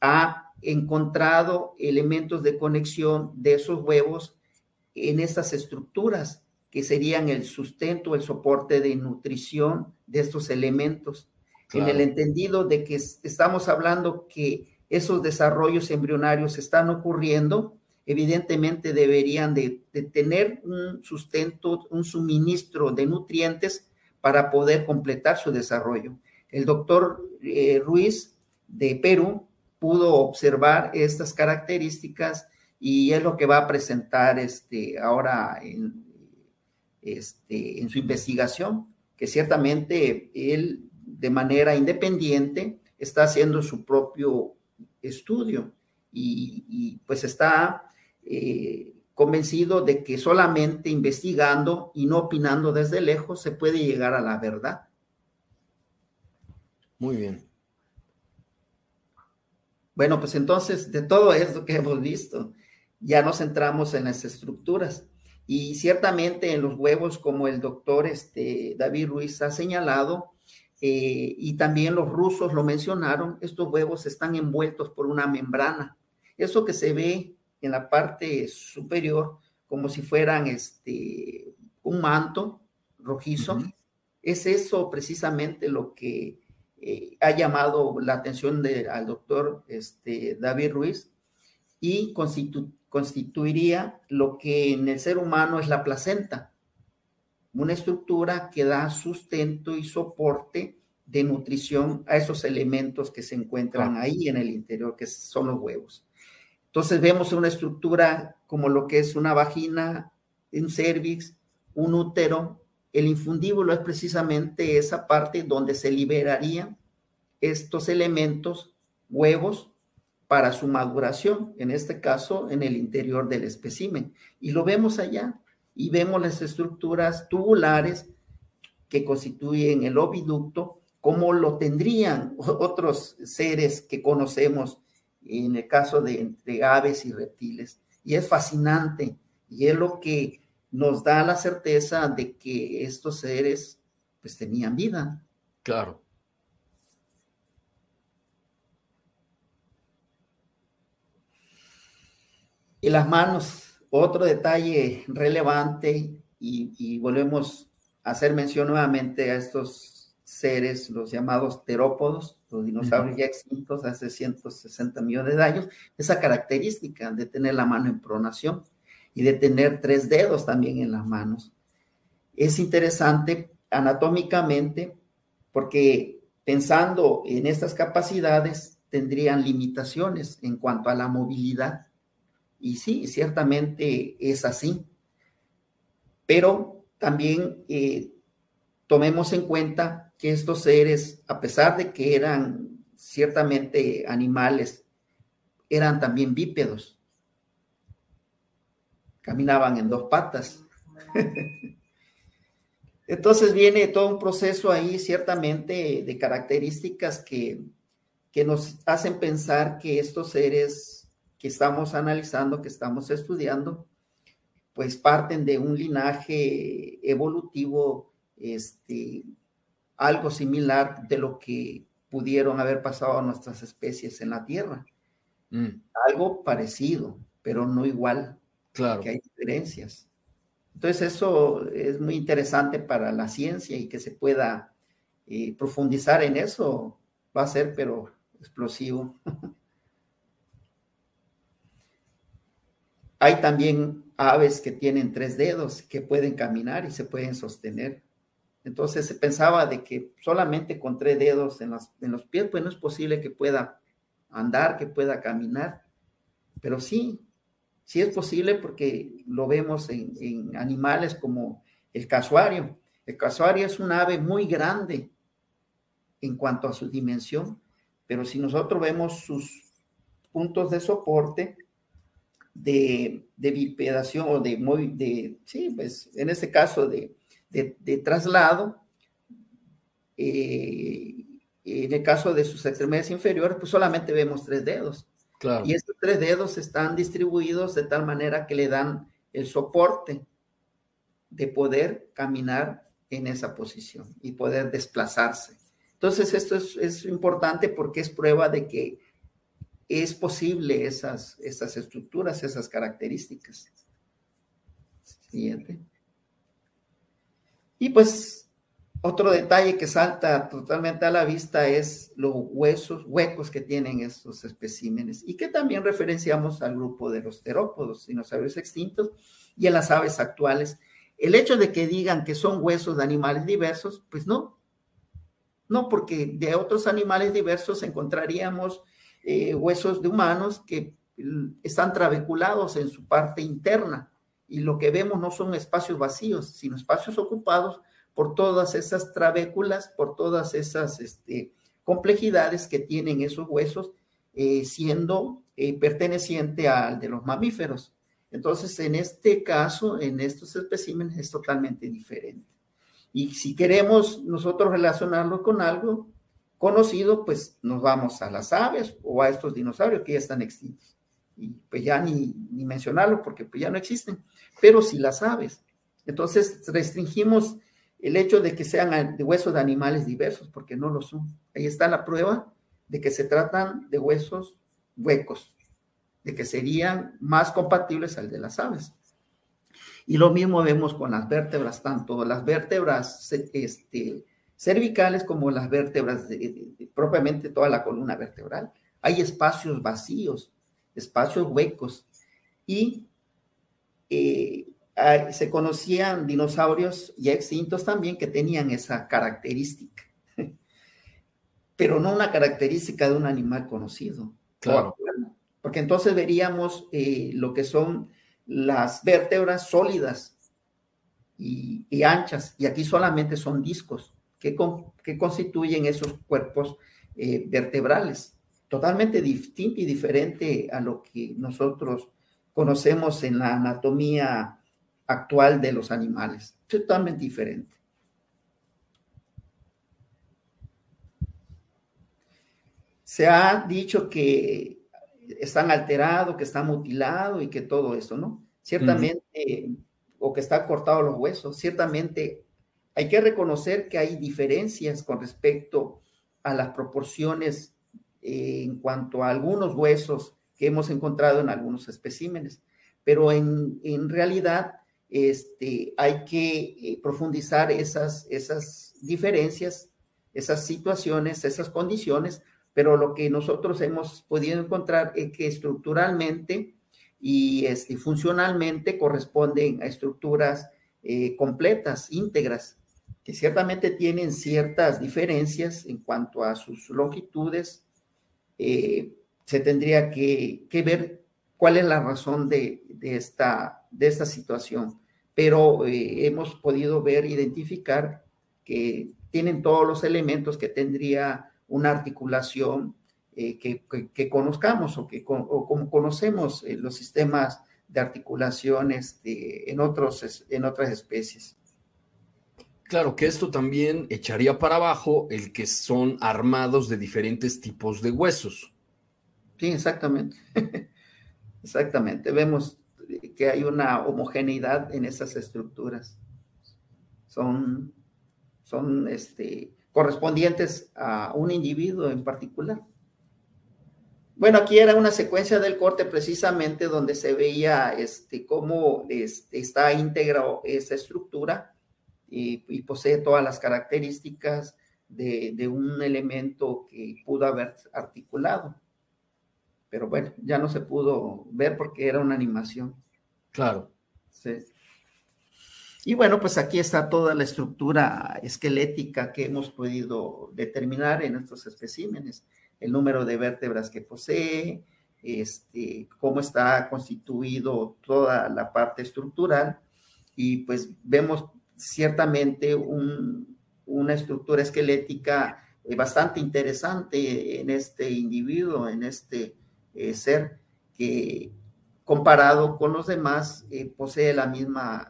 ha encontrado elementos de conexión de esos huevos en estas estructuras que serían el sustento, el soporte de nutrición de estos elementos, en el entendido de que estamos hablando que esos desarrollos embrionarios están ocurriendo, evidentemente deberían de, tener un sustento, un suministro de nutrientes para poder completar su desarrollo. El doctor eh, Ruiz de Perú pudo observar estas características y es lo que va a presentar este, ahora en, este, en su investigación, que ciertamente él de manera independiente está haciendo su propio estudio y, pues está eh, convencido de que solamente investigando y no opinando desde lejos se puede llegar a la verdad. Muy bien. Bueno, pues entonces de todo esto que hemos visto, ya nos centramos en las estructuras. Y ciertamente en los huevos, como el doctor este, David Ruiz ha señalado, eh, y también los rusos lo mencionaron, estos huevos están envueltos por una membrana. Eso que se ve en la parte superior, como si fueran este, un manto rojizo, es eso precisamente lo que eh, ha llamado la atención al doctor este, David Ruiz y constitu constituiría lo que en el ser humano es la placenta, una estructura que da sustento y soporte de nutrición a esos elementos que se encuentran ahí en el interior, que son los huevos. Entonces vemos una estructura como lo que es una vagina, un cervix, un útero. El infundíbulo es precisamente esa parte donde se liberarían estos elementos, huevos, para su maduración, en este caso en el interior del espécimen. Y lo vemos allá y vemos las estructuras tubulares que constituyen el oviducto, como lo tendrían otros seres que conocemos en el caso de entre aves y reptiles. Y es fascinante y es lo que nos da la certeza de que estos seres pues tenían vida. Claro. Y las manos, otro detalle relevante, y, volvemos a hacer mención nuevamente a estos seres, los llamados terópodos, los dinosaurios ya extintos hace 160 millones de años, esa característica de tener la mano en pronación y de tener tres dedos también en las manos. Es interesante anatómicamente porque pensando en estas capacidades tendrían limitaciones en cuanto a la movilidad y sí, ciertamente es así. Pero también eh, tomemos en cuenta que estos seres, a pesar de que eran ciertamente animales, eran también bípedos. Caminaban en dos patas. [laughs] Entonces viene todo un proceso ahí, ciertamente, de características que, que nos hacen pensar que estos seres que estamos analizando, que estamos estudiando, pues parten de un linaje evolutivo, este, algo similar de lo que pudieron haber pasado a nuestras especies en la Tierra. Mm. Algo parecido. pero no igual. Claro. Que hay diferencias. Entonces eso es muy interesante para la ciencia y que se pueda eh, profundizar en eso va a ser, pero explosivo. [laughs] hay también aves que tienen tres dedos, que pueden caminar y se pueden sostener. Entonces se pensaba de que solamente con tres dedos en, en los pies, pues no es posible que pueda andar, que pueda caminar. Pero sí, sí es posible porque lo vemos en, animales como el casuario. El casuario es un ave muy grande en cuanto a su dimensión, pero si nosotros vemos sus puntos de soporte, de, de bipedación o de, muy, de, sí, pues en este caso de, de, traslado, eh, en el caso de sus extremidades inferiores, pues solamente vemos tres dedos. Y estos tres dedos están distribuidos de tal manera que le dan el soporte de poder caminar en esa posición y poder desplazarse. Entonces, esto es, es importante porque es prueba de que es posible esas, esas estructuras, esas características. Siguiente. Y pues otro detalle que salta totalmente a la vista es los huesos, huecos que tienen estos especímenes y que también referenciamos al grupo de los terópodos, dinosaurios extintos y en las aves actuales. El hecho de que digan que son huesos de animales diversos, pues no. No, porque de otros animales diversos encontraríamos eh, huesos de humanos que están trabeculados en su parte interna y lo que vemos no son espacios vacíos, sino espacios ocupados por todas esas trabéculas, por todas esas este, complejidades que tienen esos huesos, eh, siendo eh, perteneciente al de los mamíferos. Entonces, en este caso, en estos especímenes es totalmente diferente. Y si queremos nosotros relacionarlo con algo conocido, pues nos vamos a las aves o a estos dinosaurios que ya están extintos. Y pues ya ni, ni mencionarlo porque pues ya no existen, pero sí las aves. Entonces restringimos el hecho de que sean de huesos de animales diversos, porque no lo son. Ahí está la prueba de que se tratan de huesos huecos, de que serían más compatibles al de las aves. Y lo mismo vemos con las vértebras, tanto las vértebras este, cervicales como las vértebras, propiamente toda la columna vertebral. Hay espacios vacíos, espacios huecos. Y eh, se conocían dinosaurios ya extintos también que tenían esa característica, [laughs] pero no una característica de un animal conocido. Claro. Porque entonces veríamos eh, lo que son las vértebras sólidas y, anchas, y aquí solamente son discos que, que constituyen esos cuerpos eh, vertebrales, totalmente distinto y diferente a lo que nosotros conocemos en la anatomía actual de los animales. Totalmente diferente. Se ha dicho que están alterados, que están mutilados y que todo eso, ¿no? Ciertamente, o que están cortados los huesos, ciertamente hay que reconocer que hay diferencias con respecto a las proporciones eh, en cuanto a algunos huesos que hemos encontrado en algunos especímenes, pero en, realidad este, hay que eh, profundizar esas, esas diferencias, esas situaciones, esas condiciones, pero lo que nosotros hemos podido encontrar es que estructuralmente y este, funcionalmente corresponden a estructuras eh, completas, íntegras, que ciertamente tienen ciertas diferencias en cuanto a sus longitudes. Eh, se tendría que, ver cuál es la razón de, esta, de esta situación pero eh, hemos podido ver, identificar que tienen todos los elementos que tendría una articulación eh, que, conozcamos o, que, como conocemos los sistemas de articulación este, en, otros, en otras especies. Claro que esto también echaría para abajo el que son armados de diferentes tipos de huesos. Sí, exactamente. [laughs] exactamente. Vemos que hay una homogeneidad en esas estructuras. Son, son este, correspondientes a un individuo en particular. Bueno, aquí era una secuencia del corte precisamente donde se veía este, cómo este, está íntegra esa estructura y, posee todas las características de, de, un elemento que pudo haber articulado. Pero bueno, ya no se pudo ver porque era una animación. Claro. Sí. Y bueno, pues aquí está toda la estructura esquelética que hemos podido determinar en estos especímenes el número de vértebras que posee, este, cómo está constituido toda la parte estructural y pues vemos ciertamente una estructura esquelética eh, bastante interesante en este individuo, en este eh, ser que comparado con los demás eh, posee la misma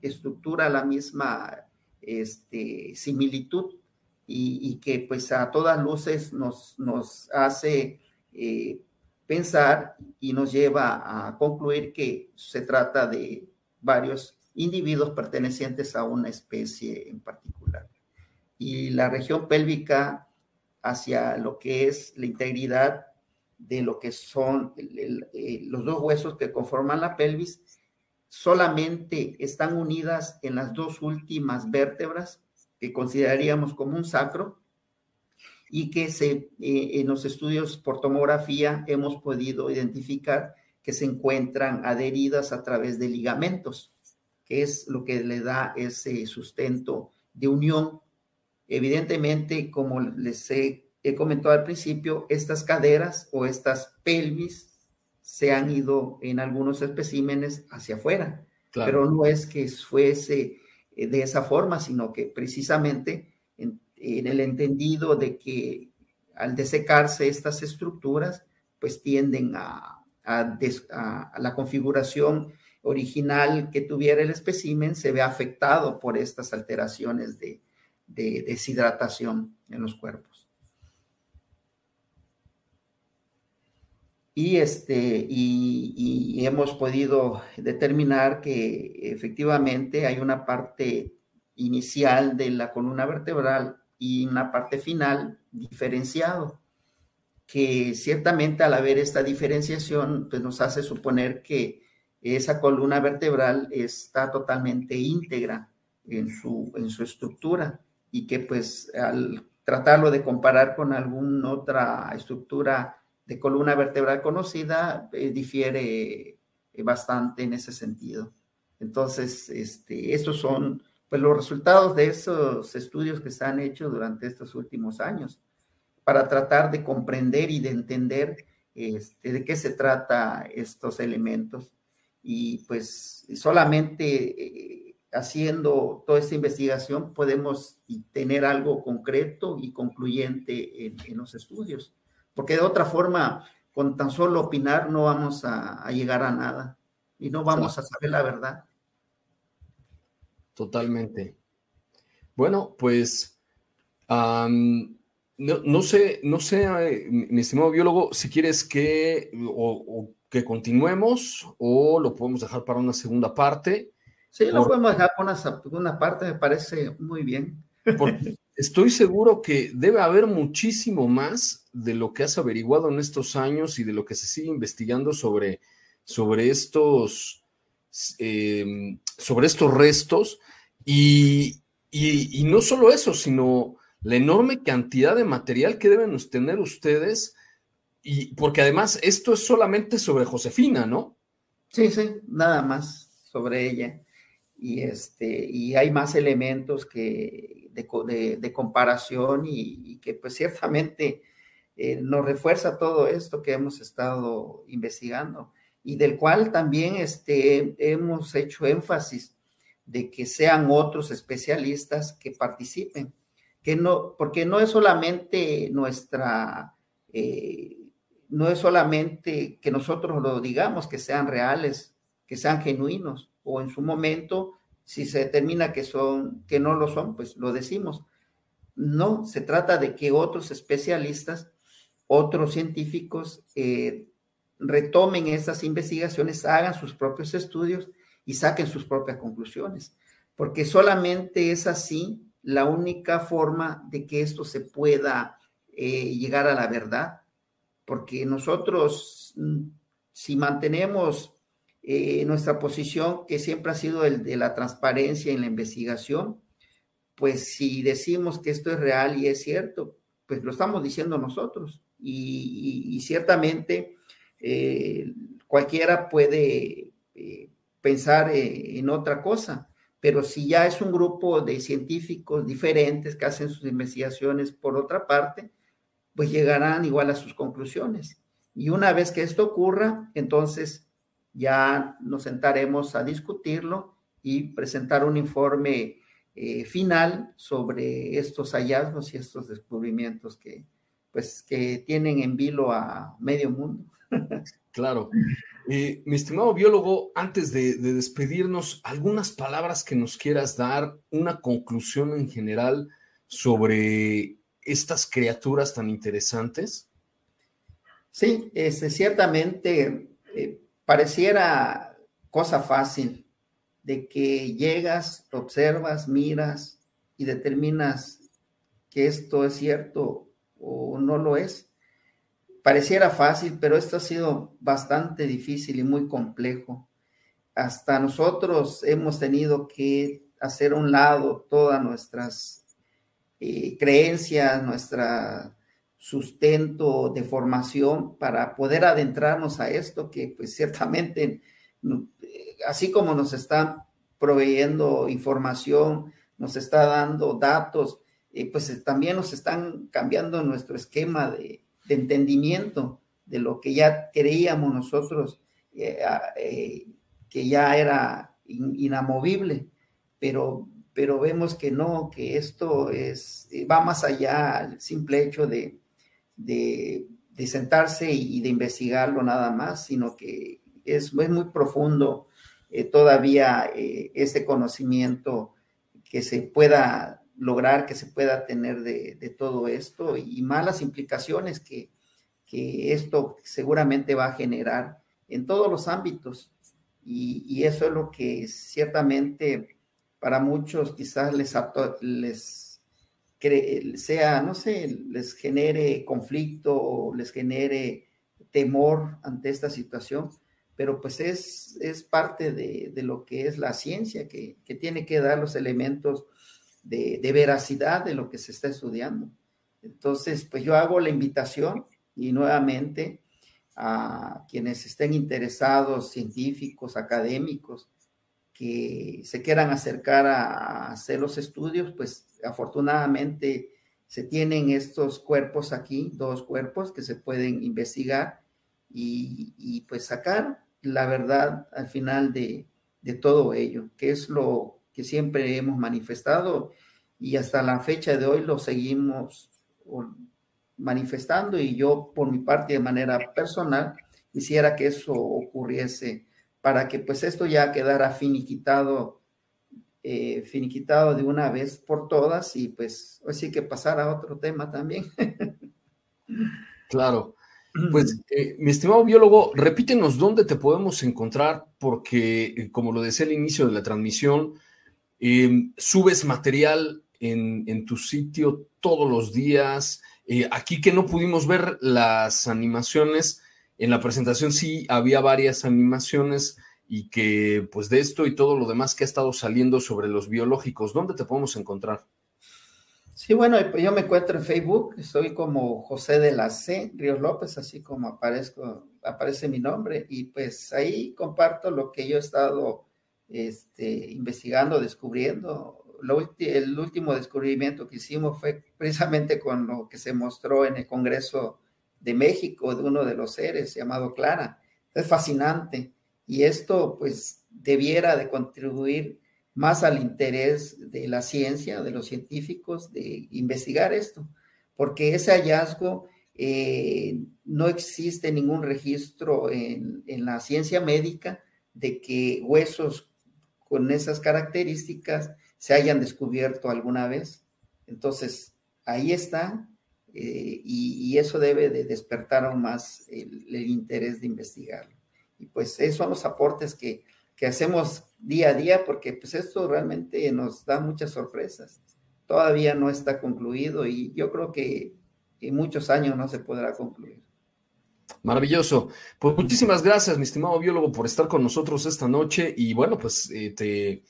estructura, la misma este, similitud y, que pues a todas luces nos, nos hace eh, pensar y nos lleva a concluir que se trata de varios individuos pertenecientes a una especie en particular. Y la región pélvica hacia lo que es la integridad de lo que son eh, los dos huesos que conforman la pelvis, solamente están unidas en las dos últimas vértebras que consideraríamos como un sacro y que se, eh, en los estudios por tomografía hemos podido identificar que se encuentran adheridas a través de ligamentos, que es lo que le da ese sustento de unión. Evidentemente, como les he, comentado al principio, estas caderas o estas pelvis se han ido en algunos especímenes hacia afuera, pero no es que fuese eh, de esa forma, sino que precisamente en, el entendido de que al desecarse estas estructuras, pues tienden a, la configuración original que tuviera el espécimen, se ve afectado por estas alteraciones de deshidratación en los cuerpos. y, este, y, hemos podido determinar que efectivamente hay una parte inicial de la columna vertebral y una parte final diferenciado, que ciertamente al haber esta diferenciación, pues nos hace suponer que esa columna vertebral está totalmente íntegra en su, en su estructura y que pues al tratarlo de comparar con alguna otra estructura de columna vertebral conocida eh, difiere eh, bastante en ese sentido. Entonces, este, estos son pues, los resultados de esos estudios que se han hecho durante estos últimos años para tratar de comprender y de entender este, de qué se trata estos elementos. Y pues solamente eh, haciendo toda esta investigación podemos tener algo concreto y concluyente en los estudios porque de otra forma, con tan solo opinar no vamos a, llegar a nada y no vamos a saber la verdad. Totalmente. Bueno, pues no, sé, no sé, eh, mi estimado biólogo, si quieres que o, que continuemos o lo podemos dejar para una segunda parte. Sí, lo podemos dejar para una segunda parte, me parece muy bien. Porque, [laughs] estoy seguro que debe haber muchísimo más de lo que has averiguado en estos años y de lo que se sigue investigando sobre, sobre estos, em, sobre estos restos. Y, no solo eso, sino la enorme cantidad de material que deben tener ustedes. Y porque además esto es solamente sobre Josefina, ¿no? Sí, sí, nada más sobre ella. Y este, y hay más elementos que de, comparación y, que pues ciertamente eh, nos refuerza todo esto que hemos estado investigando y del cual también este, hemos hecho énfasis de que sean otros especialistas que participen, que no, porque no es solamente nuestra, eh, no es solamente que nosotros lo digamos, que sean reales, que sean genuinos, o en su momento si se determina que son, que no lo son, pues lo decimos. No, se trata de que otros especialistas, otros científicos eh, retomen esas investigaciones, hagan sus propios estudios y saquen sus propias conclusiones, porque solamente es así la única forma de que esto se pueda eh, llegar a la verdad porque nosotros, mm, si mantenemos eh, nuestra posición, que siempre ha sido el de la transparencia en la investigación, pues si decimos que esto es real y es cierto, pues lo estamos diciendo nosotros. Y, ciertamente eh, cualquiera puede eh, pensar en otra cosa, pero si ya es un grupo de científicos diferentes que hacen sus investigaciones por otra parte, pues llegarán igual a sus conclusiones. Y una vez que esto ocurra, entonces ya nos sentaremos a discutirlo y presentar un informe eh, final sobre estos hallazgos y estos descubrimientos que, pues, que tienen en vilo a medio mundo. [laughs] Claro. Eh, mi estimado biólogo, antes de, despedirnos, algunas palabras que nos quieras dar, una conclusión en general sobre estas criaturas tan interesantes. Sí, este, ciertamente eh, pareciera cosa fácil de que llegas, observas, miras y determinas que esto es cierto o no lo es Pareciera fácil, pero esto ha sido bastante difícil y muy complejo. Hasta nosotros hemos tenido que hacer a un lado todas nuestras eh, creencias, nuestro sustento de formación para poder adentrarnos a esto que pues ciertamente, eh, así como nos están proveyendo información, nos está dando datos, eh, pues también nos están cambiando nuestro esquema de, entendimiento de lo que ya creíamos nosotros eh, eh, que ya era inamovible, pero, pero vemos que no, que esto es, eh, va más allá al simple hecho de, de, sentarse y de investigarlo nada más, sino que es, es muy profundo todavía ese conocimiento que se pueda lograr que se pueda tener de, todo esto y malas implicaciones que, esto seguramente va a generar en todos los ámbitos. Y, eso es lo que ciertamente para muchos quizás les, les sea, no sé, les genere conflicto o les genere temor ante esta situación, pero pues es, es parte de, lo que es la ciencia, que, que tiene que dar los elementos de, veracidad de lo que se está estudiando. Entonces, pues yo hago la invitación y nuevamente a quienes estén interesados, científicos, académicos, que se quieran acercar a hacer los estudios, pues afortunadamente se tienen estos cuerpos aquí, dos cuerpos que se pueden investigar y, pues sacar la verdad al final de, de todo ello, que es lo, que siempre hemos manifestado y hasta la fecha de hoy lo seguimos manifestando y yo por mi parte de manera personal quisiera que eso ocurriese para que pues esto ya quedara finiquitado, eh, finiquitado de una vez por todas y pues así que pasar a otro tema también. [laughs] claro. Pues, eh, mi estimado biólogo, repítenos dónde te podemos encontrar, porque, eh, como lo decía al inicio de la transmisión, Em, subes material en, tu sitio todos los días. Aquí que no pudimos ver las animaciones, en la presentación sí había varias animaciones y que pues de esto y todo lo demás que ha estado saliendo sobre los biológicos, ¿dónde te podemos encontrar? Sí, bueno, yo me encuentro en Facebook, estoy como José de la C, Ríos López, así como aparezco, aparece mi nombre, y pues ahí comparto lo que yo he estado este, investigando, descubriendo. el último descubrimiento que hicimos fue precisamente con lo que se mostró en el Congreso de México de uno de los seres llamado Clara. Es fascinante y esto pues debiera de contribuir más al interés de la ciencia, de los científicos, de investigar esto, porque ese hallazgo eh, no existe ningún registro en, en, la ciencia médica de que huesos con esas características se hayan descubierto alguna vez. Entonces, ahí está, eh, y, eso debe de despertar aún más el, interés de investigarlo. Y pues esos son los aportes que, que, hacemos día a día, porque pues esto realmente nos da muchas sorpresas. Todavía no está concluido y yo creo que en muchos años no se podrá concluir. Maravilloso. Pues muchísimas gracias, mi estimado biólogo, por estar con nosotros esta noche. Y bueno, pues eh, te,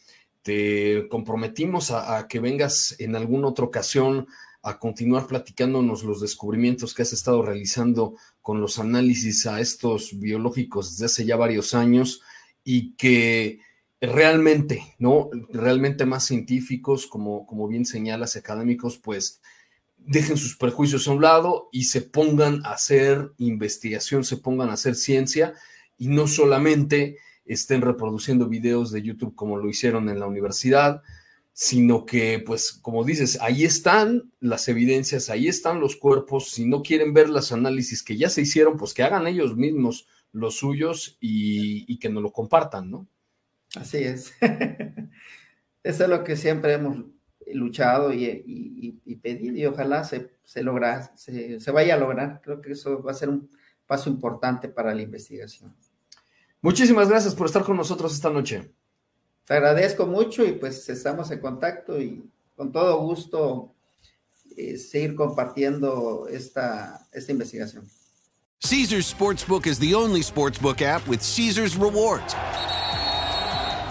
te, comprometimos a, que vengas en alguna otra ocasión a continuar platicándonos los descubrimientos que has estado realizando con los análisis a estos biológicos desde hace ya varios años y que realmente, ¿no? Realmente más científicos, como, como bien señalas, académicos, pues dejen sus prejuicios a un lado y se pongan a hacer investigación, se pongan a hacer ciencia y no solamente estén reproduciendo videos de YouTube como lo hicieron en la universidad, sino que, pues, como dices, ahí están las evidencias, ahí están los cuerpos, si no quieren ver los análisis que ya se hicieron, pues que hagan ellos mismos los suyos y, que nos lo compartan, ¿no? Así es. [laughs] Eso es lo que siempre hemos luchado y, pedido y ojalá se, se, logra, se, vaya a lograr. Creo que eso va a ser un paso importante para la investigación. Muchísimas gracias por estar con nosotros esta noche. Te agradezco mucho y pues estamos en contacto y con todo gusto eh, seguir compartiendo esta, esta investigación. Caesars Sportsbook is the only sportsbook app with Caesars rewards.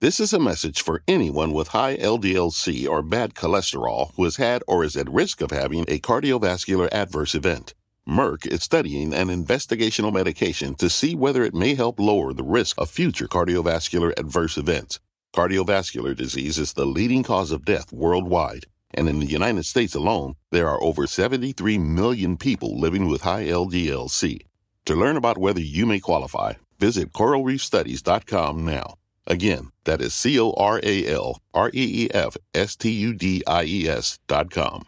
This is a message for anyone with high LDLC or bad cholesterol who has had or is at risk of having a cardiovascular adverse event. Merck is studying an investigational medication to see whether it may help lower the risk of future cardiovascular adverse events. Cardiovascular disease is the leading cause of death worldwide, and in the United States alone, there are over 73 million people living with high LDLC. To learn about whether you may qualify, visit coralreefstudies.com now. Again, that is C O R A L R E E F S T U D I E S dot com.